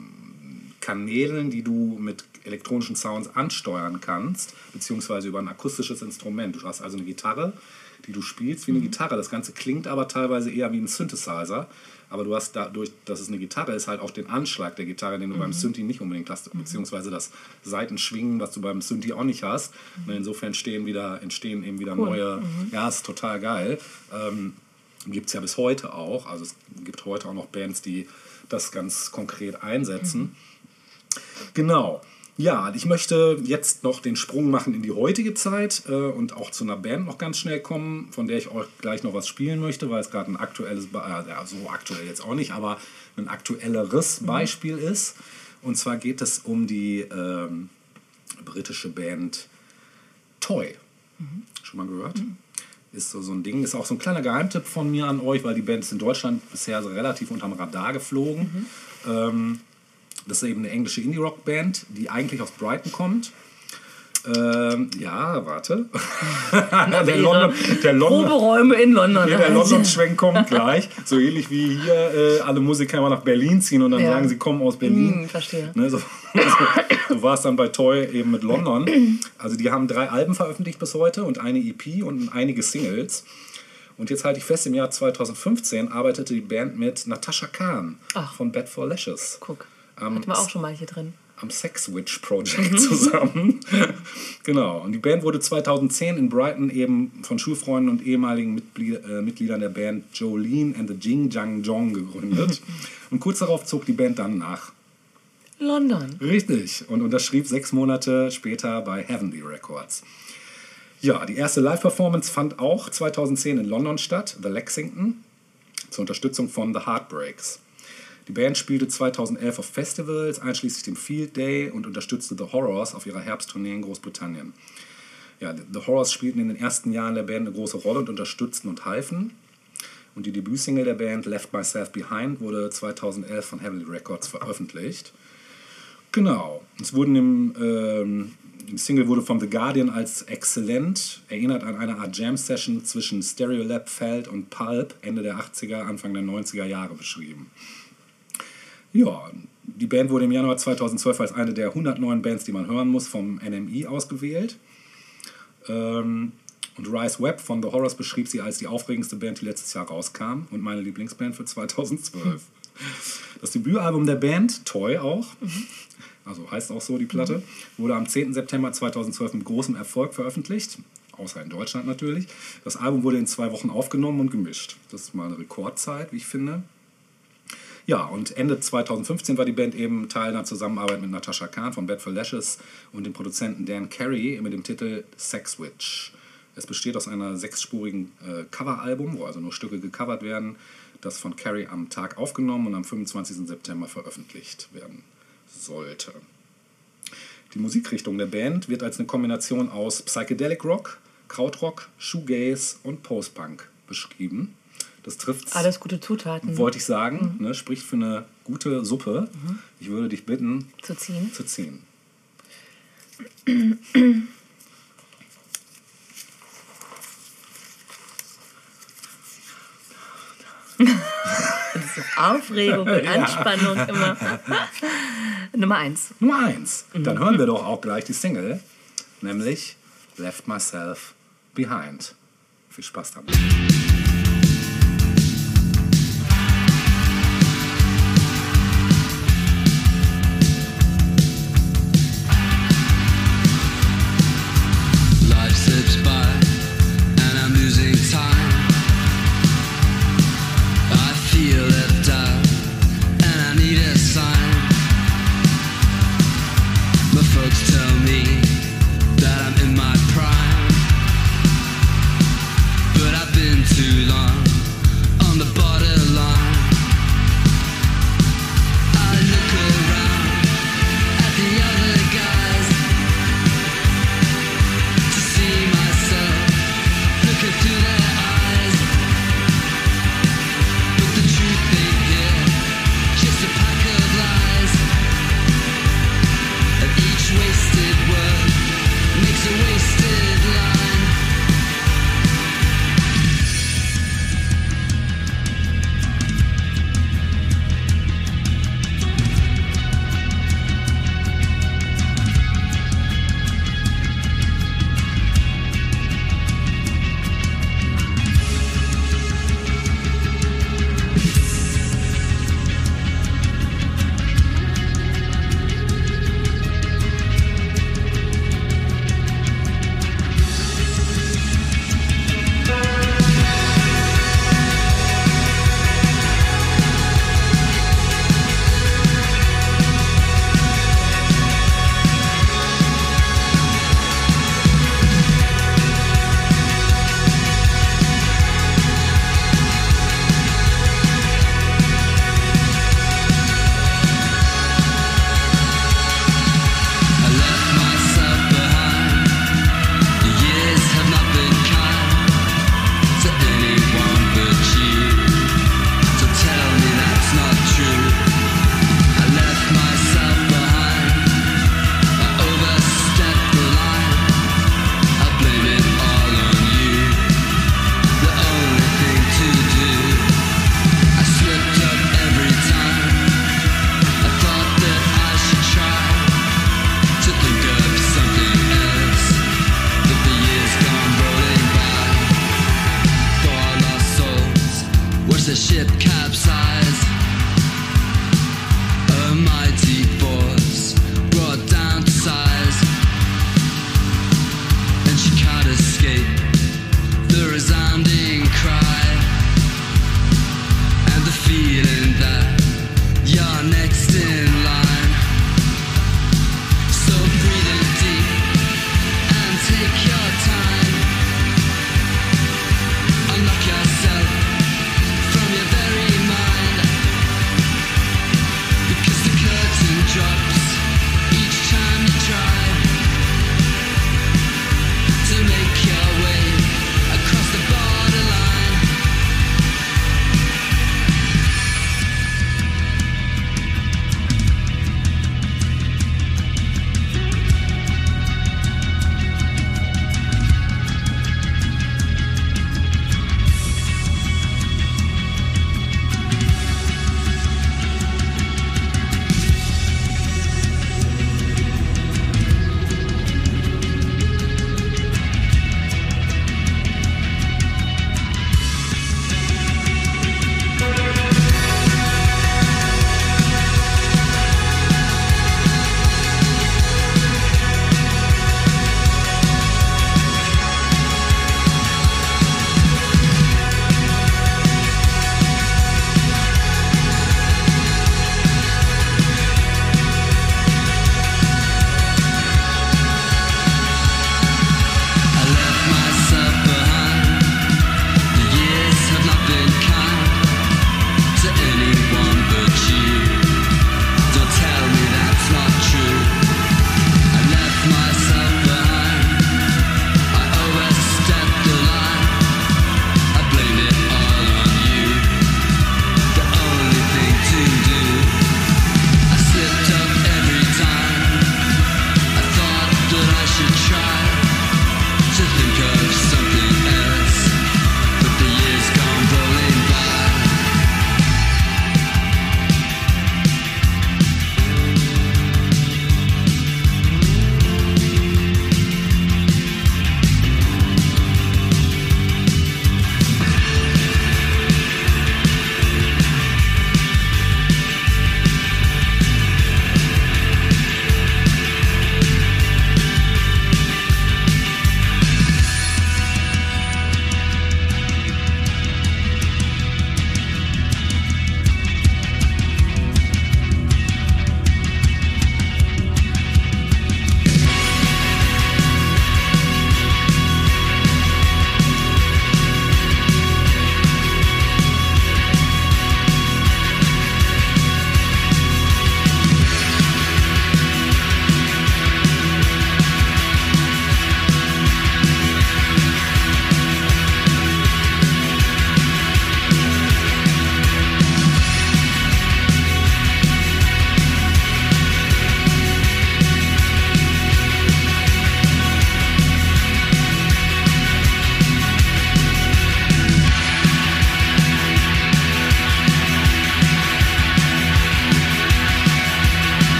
Kanälen, die du mit elektronischen Sounds ansteuern kannst, beziehungsweise über ein akustisches Instrument. Du hast also eine Gitarre, die du spielst wie eine Gitarre. Das Ganze klingt aber teilweise eher wie ein Synthesizer. Aber du hast dadurch, dass es eine Gitarre ist, halt auch den Anschlag der Gitarre, den du beim Synthi nicht unbedingt hast, beziehungsweise das Seitenschwingen, was du beim Synthi auch nicht hast. Und insofern entstehen, wieder, entstehen eben wieder neue, ja, ist total geil. Ähm, gibt es ja bis heute auch. Also es gibt heute auch noch Bands, die das ganz konkret einsetzen. Genau. Ja, ich möchte jetzt noch den Sprung machen in die heutige Zeit äh, und auch zu einer Band noch ganz schnell kommen, von der ich euch gleich noch was spielen möchte, weil es gerade ein aktuelles, äh, ja, so aktuell jetzt auch nicht, aber ein aktuelleres Beispiel ist. Und zwar geht es um die ähm, britische Band Toy. Schon mal gehört? Ist so, so ein Ding, ist auch so ein kleiner Geheimtipp von mir an euch, weil die Band ist in Deutschland bisher so relativ unterm Radar geflogen. Ähm, Das ist eben eine englische Indie-Rock-Band, die eigentlich aus Brighton kommt. Ähm, ja, warte. [laughs] der London, der London, Proberäume in London. ja, der London-Schwenk kommt gleich. So ähnlich wie hier äh, alle Musiker immer nach Berlin ziehen und dann Ja. sagen, sie kommen aus Berlin. Hm, verstehe. Ne, so, so, so war es dann bei Toy eben mit London. Also die haben drei Alben veröffentlicht bis heute und eine EP und einige Singles. Und jetzt halte ich fest, im Jahr 2015 arbeitete die Band mit Natasha Khan Ach. von Bad for Lashes Guck. Ähm, Hatten wir auch schon mal hier drin. am Sex Witch Project zusammen. [laughs] genau. Und die Band wurde 2010 in Brighton eben von Schulfreunden und ehemaligen Mitglied, äh, Mitgliedern der Band Jolene and the Jing Jang Jong gegründet. [laughs] und kurz darauf zog die Band dann nach. London. Richtig. Und unterschrieb sechs Monate später bei Heavenly Records. Ja, die erste Live-Performance fand auch 2010 in London statt, The Lexington, zur Unterstützung von The Heartbreaks. Die Band spielte 2011 auf Festivals, einschließlich dem Field Day und unterstützte The Horrors auf ihrer Herbsttournee in Großbritannien. Ja, The Horrors spielten in den ersten Jahren der Band eine große Rolle und unterstützten und halfen. Und die Debütsingle der Band Left Myself Behind wurde 2011 von Heavenly Records veröffentlicht. Genau. Es wurden im, ähm, im Single wurde von The Guardian als exzellent, erinnert an eine Art Jam-Session zwischen Stereolab, Feld und Pulp Ende der 80er, Anfang der 90er Jahre beschrieben. Ja, die Band wurde im Januar 2012 als eine der 100 neuen Bands, die man hören muss, vom NMI ausgewählt. Ähm, und Rice Webb von The Horrors beschrieb sie als die aufregendste Band, die letztes Jahr rauskam und meine Lieblingsband für 2012. Das Debütalbum der Band, Toy auch, also heißt auch so die Platte, wurde am 10. September 2012 mit großem Erfolg veröffentlicht, außer in Deutschland natürlich. Das Album wurde in zwei Wochen aufgenommen und gemischt. Das ist mal eine Rekordzeit, wie ich finde. Ja, und Ende 2015 war die Band eben Teil einer Zusammenarbeit mit Natasha Khan von Bad for Lashes und dem Produzenten Dan Carey mit dem Titel Sex Witch. Es besteht aus einer sechsspurigen äh, Coveralbum, wo also nur Stücke gecovert werden, das von Carey am Tag aufgenommen und am 25. September veröffentlicht werden sollte. Die Musikrichtung der Band wird als eine Kombination aus Psychedelic Rock, Krautrock, Shoegaze und Post-Punk beschrieben. Das trifft Alles gute Zutaten wollte ich sagen, ne, spricht für eine gute Suppe. Ich würde dich bitten, zu ziehen. zu ziehen. Das ist so Aufregung und [laughs] Anspannung immer. Nummer eins. Nummer eins. Dann hören wir doch auch gleich die Single, nämlich Left Myself Behind. Viel Spaß damit.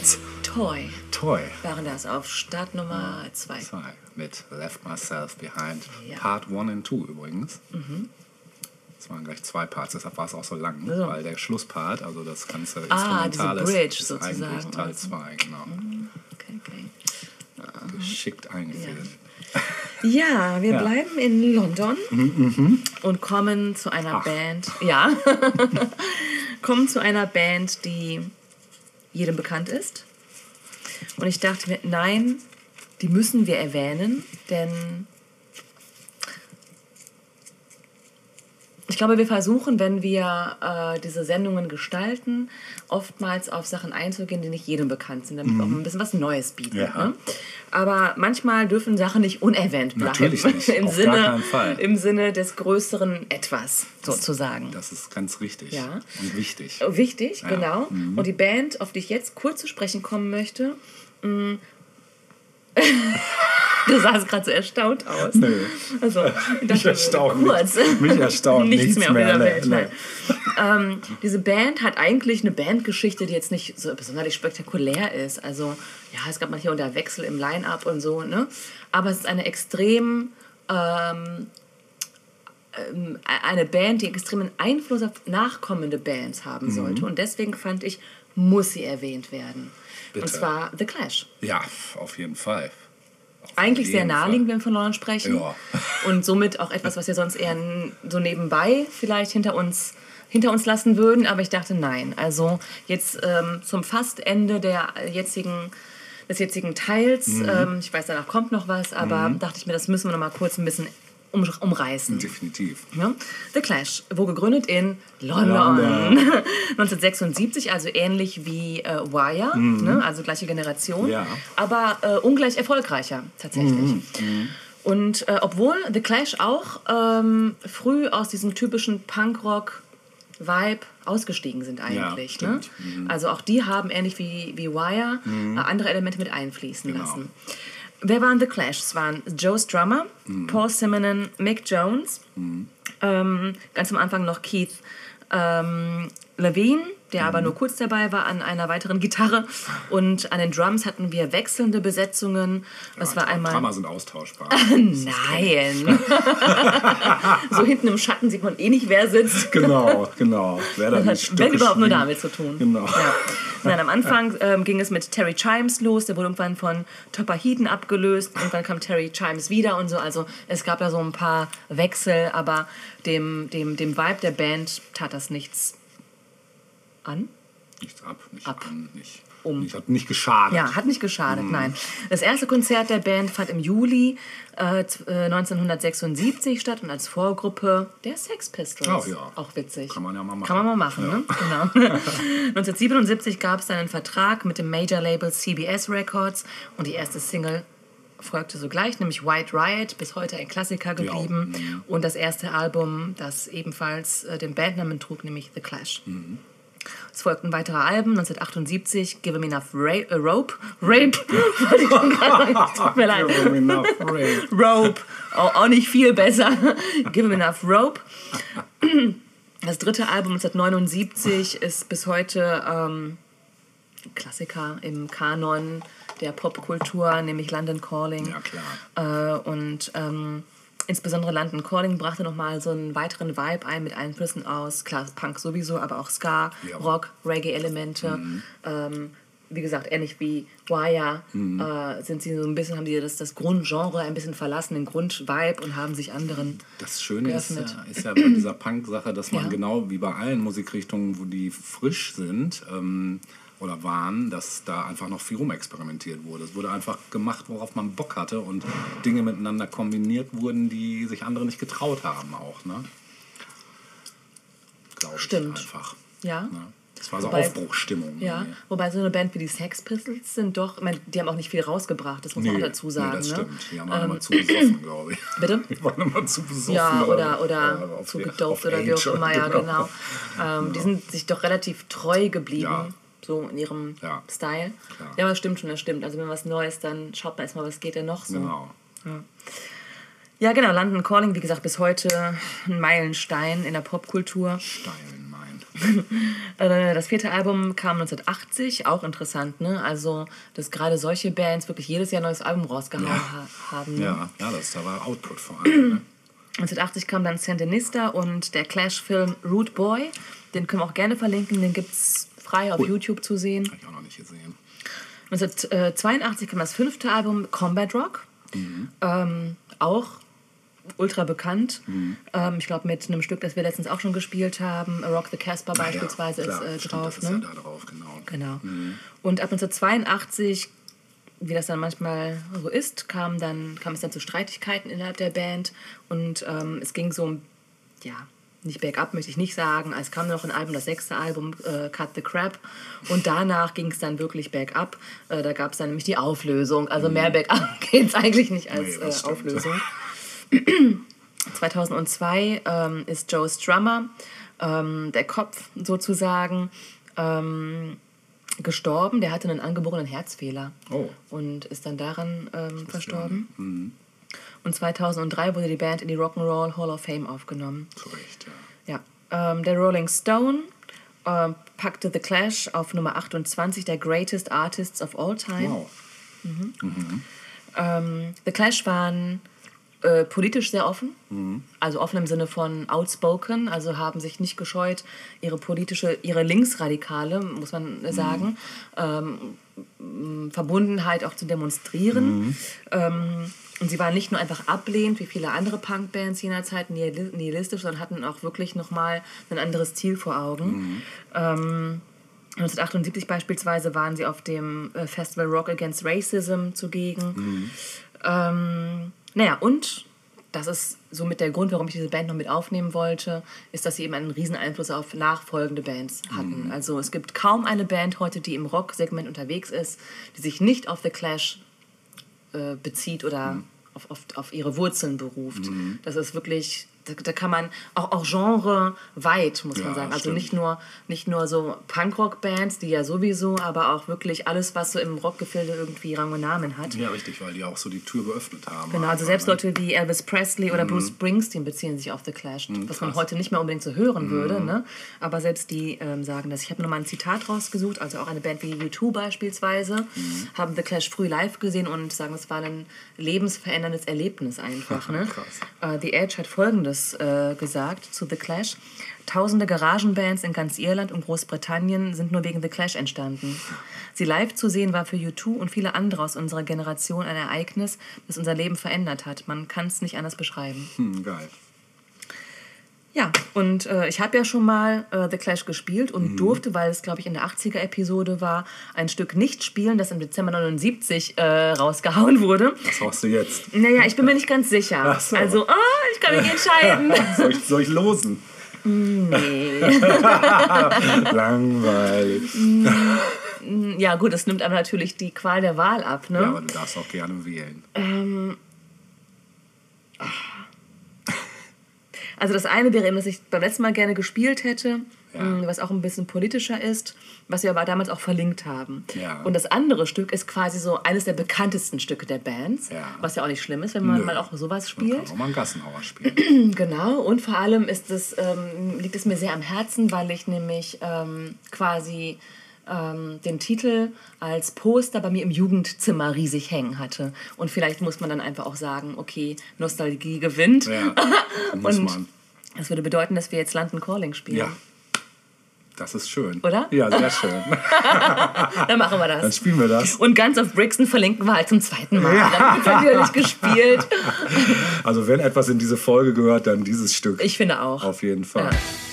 Jetzt. Toy Toy. waren das auf Start Nummer 2. Zwei. Mit Left Myself Behind. Ja. Mhm. Part 1 and 2 übrigens. Das waren gleich zwei Parts, deshalb war es auch so lang, So. weil der Schlusspart, also das ganze Ah, diese Instrumentale, Bridge ist, ist sozusagen. eigentlich Teil Also. 2, genau. Okay, okay. Geschickt eingefädelt. Ja, wir Ja. bleiben in London und kommen zu einer Ach. Band. Ja, [laughs] kommen zu einer Band, die jedem bekannt ist. Und ich dachte mir, nein, die müssen wir erwähnen, denn ich glaube, wir versuchen, wenn wir äh, diese Sendungen gestalten, oftmals auf Sachen einzugehen, die nicht jedem bekannt sind, damit wir auch ein bisschen was Neues bieten. Mhm. Ja. Ne? Aber manchmal dürfen Sachen nicht unerwähnt bleiben. Natürlich nicht, [laughs] Im, auf Sinne, gar keinen Fall. Im Sinne des größeren Etwas, sozusagen. Das ist ganz richtig Ja. und wichtig. Wichtig, Ja. genau. Mhm. Und die Band, auf die ich jetzt kurz zu sprechen kommen möchte, mm. [laughs] du sahst gerade so erstaunt aus. Nö. Also, ich erstaunt kurz. nichts. Mich erstaunt [laughs] nichts, nichts mehr auf dieser Welt. Ähm, diese Band hat eigentlich eine Bandgeschichte, die jetzt nicht so besonders spektakulär ist. Also, ja, es gab mal hier und da Wechsel im Line-Up und so, ne? Aber es ist eine extrem ähm, ähm, eine Band, die extremen Einfluss auf nachkommende Bands haben Mhm. sollte. Und deswegen fand ich, muss sie erwähnt werden. Bitte. Und zwar The Clash. Ja, auf jeden Fall. Auf Eigentlich sehr jeden naheliegend, Fall. wenn wir von London sprechen. Ja. [laughs] Und somit auch etwas, was wir sonst eher so nebenbei vielleicht hinter uns, hinter uns lassen würden. Aber ich dachte, nein. Also jetzt ähm, zum fast Ende der jetzigen, des jetzigen Teils, Mhm. ähm, ich weiß, danach kommt noch was, aber dachte ich mir, das müssen wir noch mal kurz ein bisschen um, umreißen. Definitiv. Ja? The Clash wurde gegründet in London. London. [laughs] 1976, also ähnlich wie äh, Wire, ne? also gleiche Generation, Mhm. Ja. aber äh, ungleich erfolgreicher tatsächlich. Mhm. Und äh, obwohl The Clash auch ähm, früh aus diesem typischen Punkrock-Vibe ausgestiegen sind eigentlich. ne? stimmt. Mhm. Also auch die haben ähnlich wie, wie Wire äh, andere Elemente mit einfließen Genau. lassen. Wer waren The Clash? Es waren Joe Strummer, Mhm. Paul Simonon, Mick Jones, ähm, ganz am Anfang noch Keith ähm, Levine, der Mhm. aber nur kurz dabei war an einer weiteren Gitarre. Und an den Drums hatten wir wechselnde Besetzungen. Es war einmal. Drama sind austauschbar. [laughs] Nein. [laughs] so hinten im Schatten sieht man eh nicht, wer sitzt. [laughs] genau, genau. Wer da Das hat wenn überhaupt nur damit zu tun. Genau. Ja. Nein, am Anfang ähm, ging es mit Terry Chimes los, der wurde irgendwann von Topper Heaton abgelöst und dann kam Terry Chimes wieder und so. Also es gab da so ein paar Wechsel, aber dem, dem, dem Vibe der Band tat das nichts an. Nichts ab, nicht Ab. an, nicht. Um. Nicht, hat nicht geschadet. Ja, hat nicht geschadet, Mhm. nein. Das erste Konzert der Band fand im Juli äh, z- äh, 1976 statt und als Vorgruppe der Sex Pistols. Ach ja. Auch witzig. Kann man ja mal machen. Kann man mal machen, Ja. ne? Genau. 1977 gab es dann einen Vertrag mit dem Major-Label CBS Records und die erste Single folgte sogleich, nämlich White Riot, bis heute ein Klassiker geblieben. Mhm. Und das erste Album, das ebenfalls äh, den Bandnamen trug, nämlich The Clash. Mhm. Es folgten weitere Alben, 1978, Give 'Em Enough Ra äh, Rope, Rape, [laughs] [laughs] tut mir leid, Give 'em enough rape. Rope, auch, auch nicht viel besser, Give 'Em Enough Rope. Das dritte Album 1979 ist bis heute ähm, Klassiker im Kanon der Popkultur, nämlich London Calling. Ja, klar. Äh, und ähm, insbesondere London Calling brachte nochmal so einen weiteren Vibe ein mit Einflüssen aus, klar, Punk sowieso, aber auch Ska, Ja. Rock, Reggae-Elemente. Ähm, wie gesagt, ähnlich wie Wire äh, sind sie so ein bisschen, haben die das, das Grundgenre ein bisschen verlassen, den Grundvibe und haben sich anderen. Das Schöne ist ja, ist ja bei dieser [clears throat] Punk-Sache, dass man Ja. genau wie bei allen Musikrichtungen, wo die frisch sind ähm, oder waren, dass da einfach noch viel rumexperimentiert wurde. Es wurde einfach gemacht, worauf man Bock hatte und Dinge miteinander kombiniert wurden, die sich andere nicht getraut haben auch. Ne? Glaube ich Stimmt. einfach. Ja. Ne? Das war so Wobei- Aufbruchstimmung. Ja, irgendwie. wobei so eine Band wie die Sex Pistols sind doch, ich meine, die haben auch nicht viel rausgebracht, das muss man auch dazu sagen. nee, das ne? stimmt. Die haben alle immer zu besoffen, [clears throat] glaube ich. Bitte? Die waren immer zu besoffen. Ja, oder, oder äh, auf zu die- gedopt oder wie auch immer, ja, [laughs] genau. Ähm, Die Genau. sind sich doch relativ treu geblieben, Ja. So in ihrem Ja. Style. Klar. Ja, aber das stimmt schon, das stimmt. Also wenn was Neues, dann schaut man erstmal, was geht denn noch so. Genau. Ja, genau, London Calling, wie gesagt, bis heute ein Meilenstein in der Popkultur. Steilen meint. [laughs] Äh, Das vierte Album kam 1980, auch interessant, ne? Also, dass gerade solche Bands wirklich jedes Jahr ein neues Album rausgehauen Ja. ha haben. Ne? Ja, ja das, da war Output vor allem. Ne? [clears throat] 1980 kam dann Sandinista und der Clash-Film Root Boy. Den können wir auch gerne verlinken, den gibt es frei auf YouTube zu sehen. Hab ich auch noch nicht gesehen. 1982 kam das fünfte Album Combat Rock. Ähm, auch ultra bekannt. Ähm, ich glaube, mit einem Stück, das wir letztens auch schon gespielt haben, Rock the Casper beispielsweise ja, klar, ist äh, stimmt, drauf. Ist Ne? ja da drauf, genau. Genau. Und ab 1982, wie das dann manchmal so ist, kam, dann, kam es dann zu Streitigkeiten innerhalb der Band. Und ähm, es ging so, ja, nicht bergab möchte ich nicht sagen. Es kam noch ein Album, das sechste Album, äh, Cut the Crap. Und danach ging es dann wirklich bergab. Äh, da gab es dann nämlich die Auflösung. Also mehr bergab [laughs] geht es eigentlich nicht als Nee, äh. Auflösung. [clears throat] 2002 ähm, ist Joe Strummer, ähm, der Kopf sozusagen, ähm, gestorben. Der hatte einen angeborenen Herzfehler Oh. und ist dann daran ähm, verstorben. Und 2003 wurde die Band in die Rock'n'Roll Hall of Fame aufgenommen. Recht, ja. Ja, ähm, der Rolling Stone ähm, packte The Clash auf Nummer 28 der Greatest Artists of All Time. Wow. Ähm, The Clash waren äh, politisch sehr offen, also offen im Sinne von outspoken, also haben sich nicht gescheut, ihre politische, ihre Linksradikale, muss man äh, sagen, ähm, Verbundenheit auch zu demonstrieren. Ähm, und sie waren nicht nur einfach ablehnend, wie viele andere Punkbands jener Zeit, nihil- nihilistisch, sondern hatten auch wirklich nochmal ein anderes Ziel vor Augen. Ähm, 1978 beispielsweise waren sie auf dem äh, Festival Rock Against Racism zugegen. Ähm, naja, und das ist somit der Grund, warum ich diese Band noch mit aufnehmen wollte, ist, dass sie eben einen riesen Einfluss auf nachfolgende Bands hatten. Also es gibt kaum eine Band heute, die im Rock-Segment unterwegs ist, die sich nicht auf The Clash äh, bezieht oder auf, auf, auf ihre Wurzeln beruft. Das ist wirklich, da, da kann man auch, auch Genre weit, muss man Ja, sagen. Also stimmt. nicht nur, nicht nur so Punkrock-Bands, die ja sowieso, aber auch wirklich alles, was so im Rockgefilde irgendwie Rang und Namen hat. Ja, richtig, weil die auch so die Tür geöffnet haben. Genau, also selbst ne? Leute wie Elvis Presley oder Bruce Springsteen beziehen sich auf The Clash, was man. Mhm. heute nicht mehr unbedingt so hören würde. Ne? Aber selbst die ähm, sagen das. Ich habe nochmal ein Zitat rausgesucht, also auch eine Band wie U2 beispielsweise, Mhm. haben The Clash früh live gesehen und sagen, es war ein lebensveränderndes Erlebnis einfach. [laughs] Ne? Krass. Äh, The Edge hat Folgendes äh, gesagt zu The Clash. Tausende Garagenbands in ganz Irland und Großbritannien sind nur wegen The Clash entstanden. Sie live zu sehen war für U2 und viele andere aus unserer Generation ein Ereignis, das unser Leben verändert hat. Man kann es nicht anders beschreiben. Hm, geil. Ja, und äh, ich habe ja schon mal äh, The Clash gespielt und durfte, weil es, glaube ich, in der 80er-Episode war, ein Stück nicht spielen, das im Dezember 79 äh, rausgehauen wurde. Was hast du jetzt? Naja, ich bin mir nicht ganz sicher. So. Also, ah, ich kann mich entscheiden. [laughs] soll, ich, soll ich losen? nee. [laughs] [laughs] Langweilig. Ja, gut, es nimmt aber natürlich die Qual der Wahl ab, ne? Ja, aber du darfst auch gerne wählen. Also das eine wäre eben, dass ich beim letzten Mal gerne gespielt hätte, Ja. mh, was auch ein bisschen politischer ist, was wir aber damals auch verlinkt haben. Ja. Und das andere Stück ist quasi so eines der bekanntesten Stücke der Bands, Ja. was ja auch nicht schlimm ist, wenn man Nö. mal auch sowas Man spielt. kann auch mal einen Gassenhauer spielen. [clears throat] Genau, und vor allem ist es, ähm, liegt es mir sehr am Herzen, weil ich nämlich ähm, quasi ähm, den Titel als Poster bei mir im Jugendzimmer riesig hängen hatte. Und vielleicht muss man dann einfach auch sagen, okay, Nostalgie gewinnt. Ja, [laughs] muss Und man. das würde bedeuten, dass wir jetzt London Calling spielen. Ja, das ist schön. Oder? Ja, sehr schön. [laughs] [laughs] Dann machen wir Dann das. spielen wir das. Und ganz auf Brixton verlinken wir halt zum zweiten Mal. Ja. Dann wird natürlich gespielt. Also wenn etwas in diese Folge gehört, dann dieses Stück. Ich finde auch. Auf jeden Fall. Ja.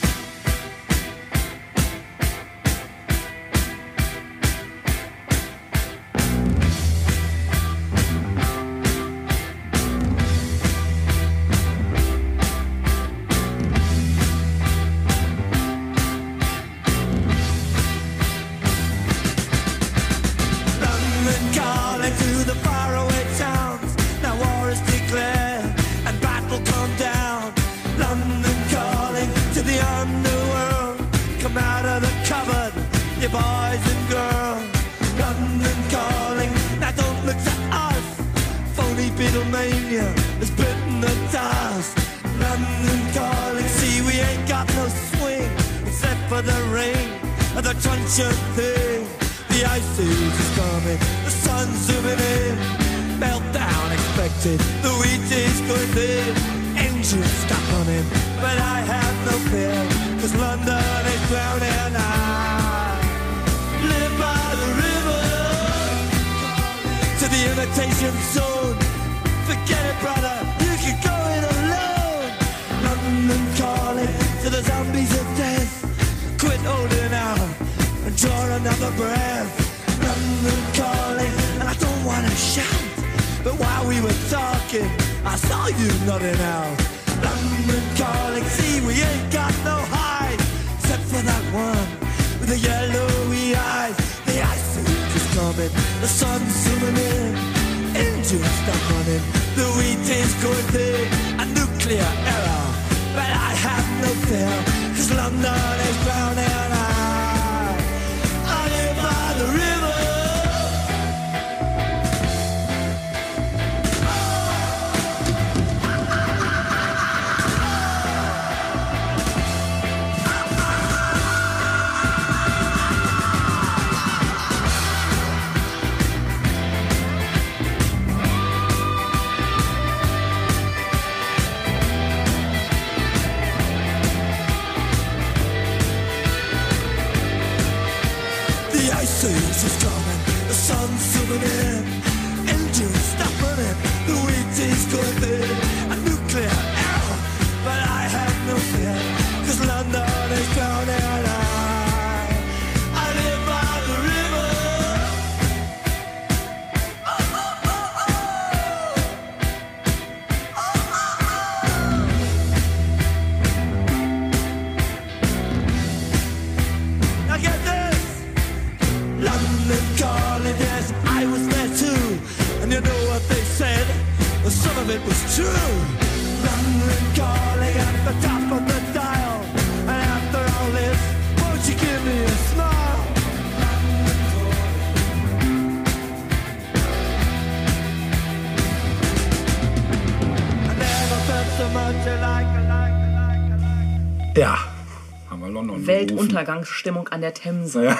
Gerufen. Weltuntergangsstimmung an der Themse. Ja,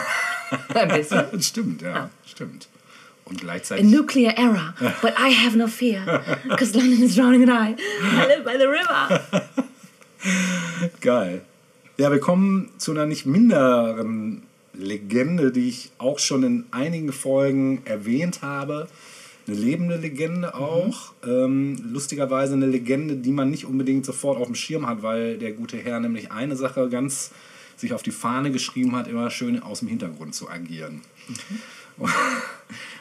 [laughs] Ein bisschen. [laughs] stimmt, ja, Ja. stimmt. Und A gleichzeitig... nuclear error, but I have no fear, because London is drowning and I, I live by the river. [laughs] Geil. Ja, wir kommen zu einer nicht minderen Legende, die ich auch schon in einigen Folgen erwähnt habe. Eine lebende Legende auch. Ähm, lustigerweise eine Legende, die man nicht unbedingt sofort auf dem Schirm hat, weil der gute Herr nämlich eine Sache ganz sich auf die Fahne geschrieben hat, immer schön aus dem Hintergrund zu agieren.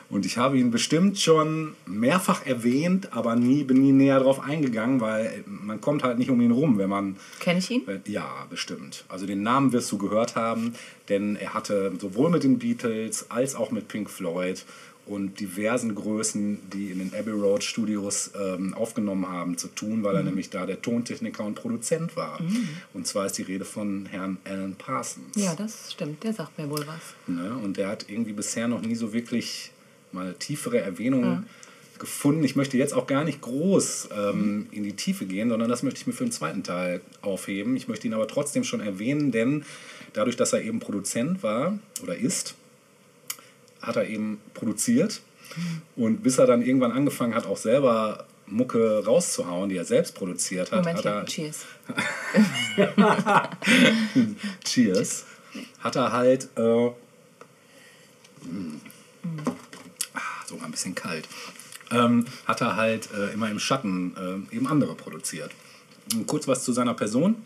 Und ich habe ihn bestimmt schon mehrfach erwähnt, aber nie, bin nie näher drauf eingegangen, weil man kommt halt nicht um ihn rum, wenn man Kenn ich ihn? ja, bestimmt. Also den Namen wirst du gehört haben, denn er hatte sowohl mit den Beatles als auch mit Pink Floyd und diversen Größen, die in den Abbey Road Studios ähm, aufgenommen haben, zu tun, weil er nämlich da der Tontechniker und Produzent war. Und zwar ist die Rede von Herrn Alan Parsons. Ja, das stimmt. Der sagt mir wohl was. Ne? Und der hat irgendwie bisher noch nie so wirklich mal tiefere Erwähnungen gefunden. Ich möchte jetzt auch gar nicht groß ähm, in die Tiefe gehen, sondern das möchte ich mir für den zweiten Teil aufheben. Ich möchte ihn aber trotzdem schon erwähnen, denn dadurch, dass er eben Produzent war oder ist, hat er eben produziert. Und bis er dann irgendwann angefangen hat, auch selber Mucke rauszuhauen, die er selbst produziert hat, Moment, hat er cheers. [laughs] Cheers. Hat er halt. Äh, ah, sogar ein bisschen kalt. Ähm, hat er halt äh, immer im Schatten äh, eben andere produziert. Und kurz was zu seiner Person.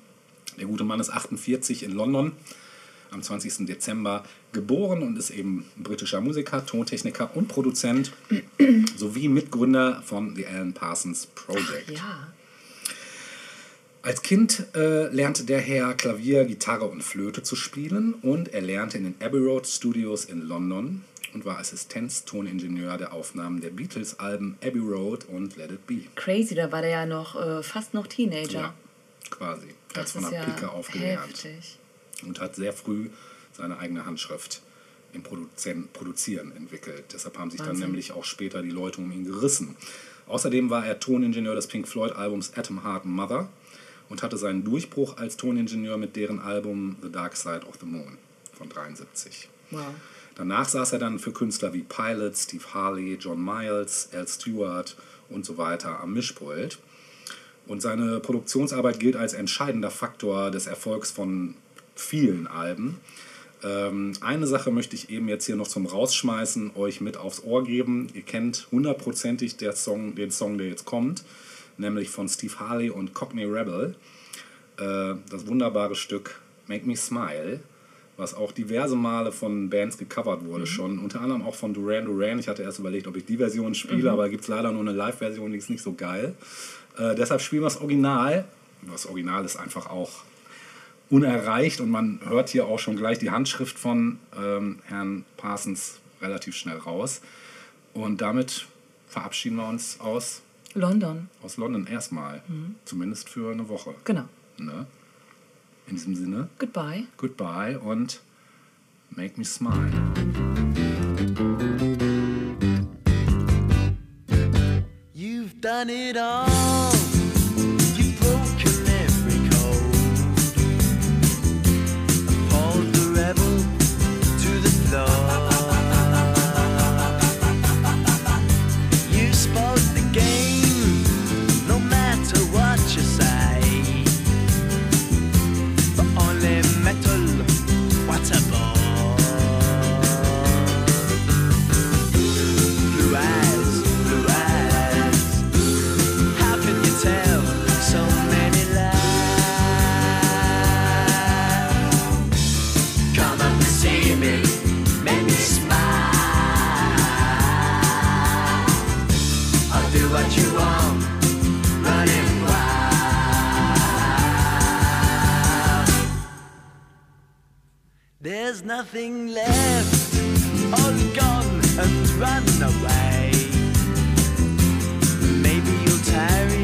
Der gute Mann ist 48 in London, am 20. Dezember geboren und ist eben britischer Musiker, Tontechniker und Produzent [clears throat] sowie Mitgründer von The Alan Parsons Project. Ja. Als Kind äh, lernte der Herr Klavier, Gitarre und Flöte zu spielen und er lernte in den Abbey Road Studios in London und war Assistenztoningenieur der Aufnahmen der Beatles-Alben Abbey Road und Let It Be. Crazy, da war der ja noch äh, fast noch Teenager. Ja, quasi. Er hat von der ja Pike aufgelernt heftig. Und hat sehr früh seine eigene Handschrift im Produzen Produzieren entwickelt. Deshalb haben sich dann Wahnsinn. nämlich auch später die Leute um ihn gerissen. Außerdem war er Toningenieur des Pink Floyd-Albums Atom Heart Mother und hatte seinen Durchbruch als Toningenieur mit deren Album The Dark Side of the Moon von 73. Wow. Danach saß er dann für Künstler wie Pilot, Steve Harley, John Miles, Al Stewart und so weiter am Mischpult. Und seine Produktionsarbeit gilt als entscheidender Faktor des Erfolgs von vielen Alben. Ähm, eine Sache möchte ich eben jetzt hier noch zum Rausschmeißen euch mit aufs Ohr geben. Ihr kennt hundertprozentig der Song, den Song, der jetzt kommt, nämlich von Steve Harley und Cockney Rebel. Äh, das wunderbare Stück Make Me Smile, was auch diverse Male von Bands gecovert wurde schon, unter anderem auch von Duran Duran. Ich hatte erst überlegt, ob ich die Version spiele, aber gibt es leider nur eine Live-Version, die ist nicht so geil. Äh, deshalb spielen wir das Original. Das Original ist einfach auch unerreicht und man hört hier auch schon gleich die Handschrift von ähm, Herrn Parsons relativ schnell raus. Und damit verabschieden wir uns aus, London, aus London erstmal, zumindest für eine Woche. genau. Ne? In diesem Sinne, Goodbye. goodbye und make me smile. You've done it all. There's nothing left, all gone and run away. Maybe you'll tarry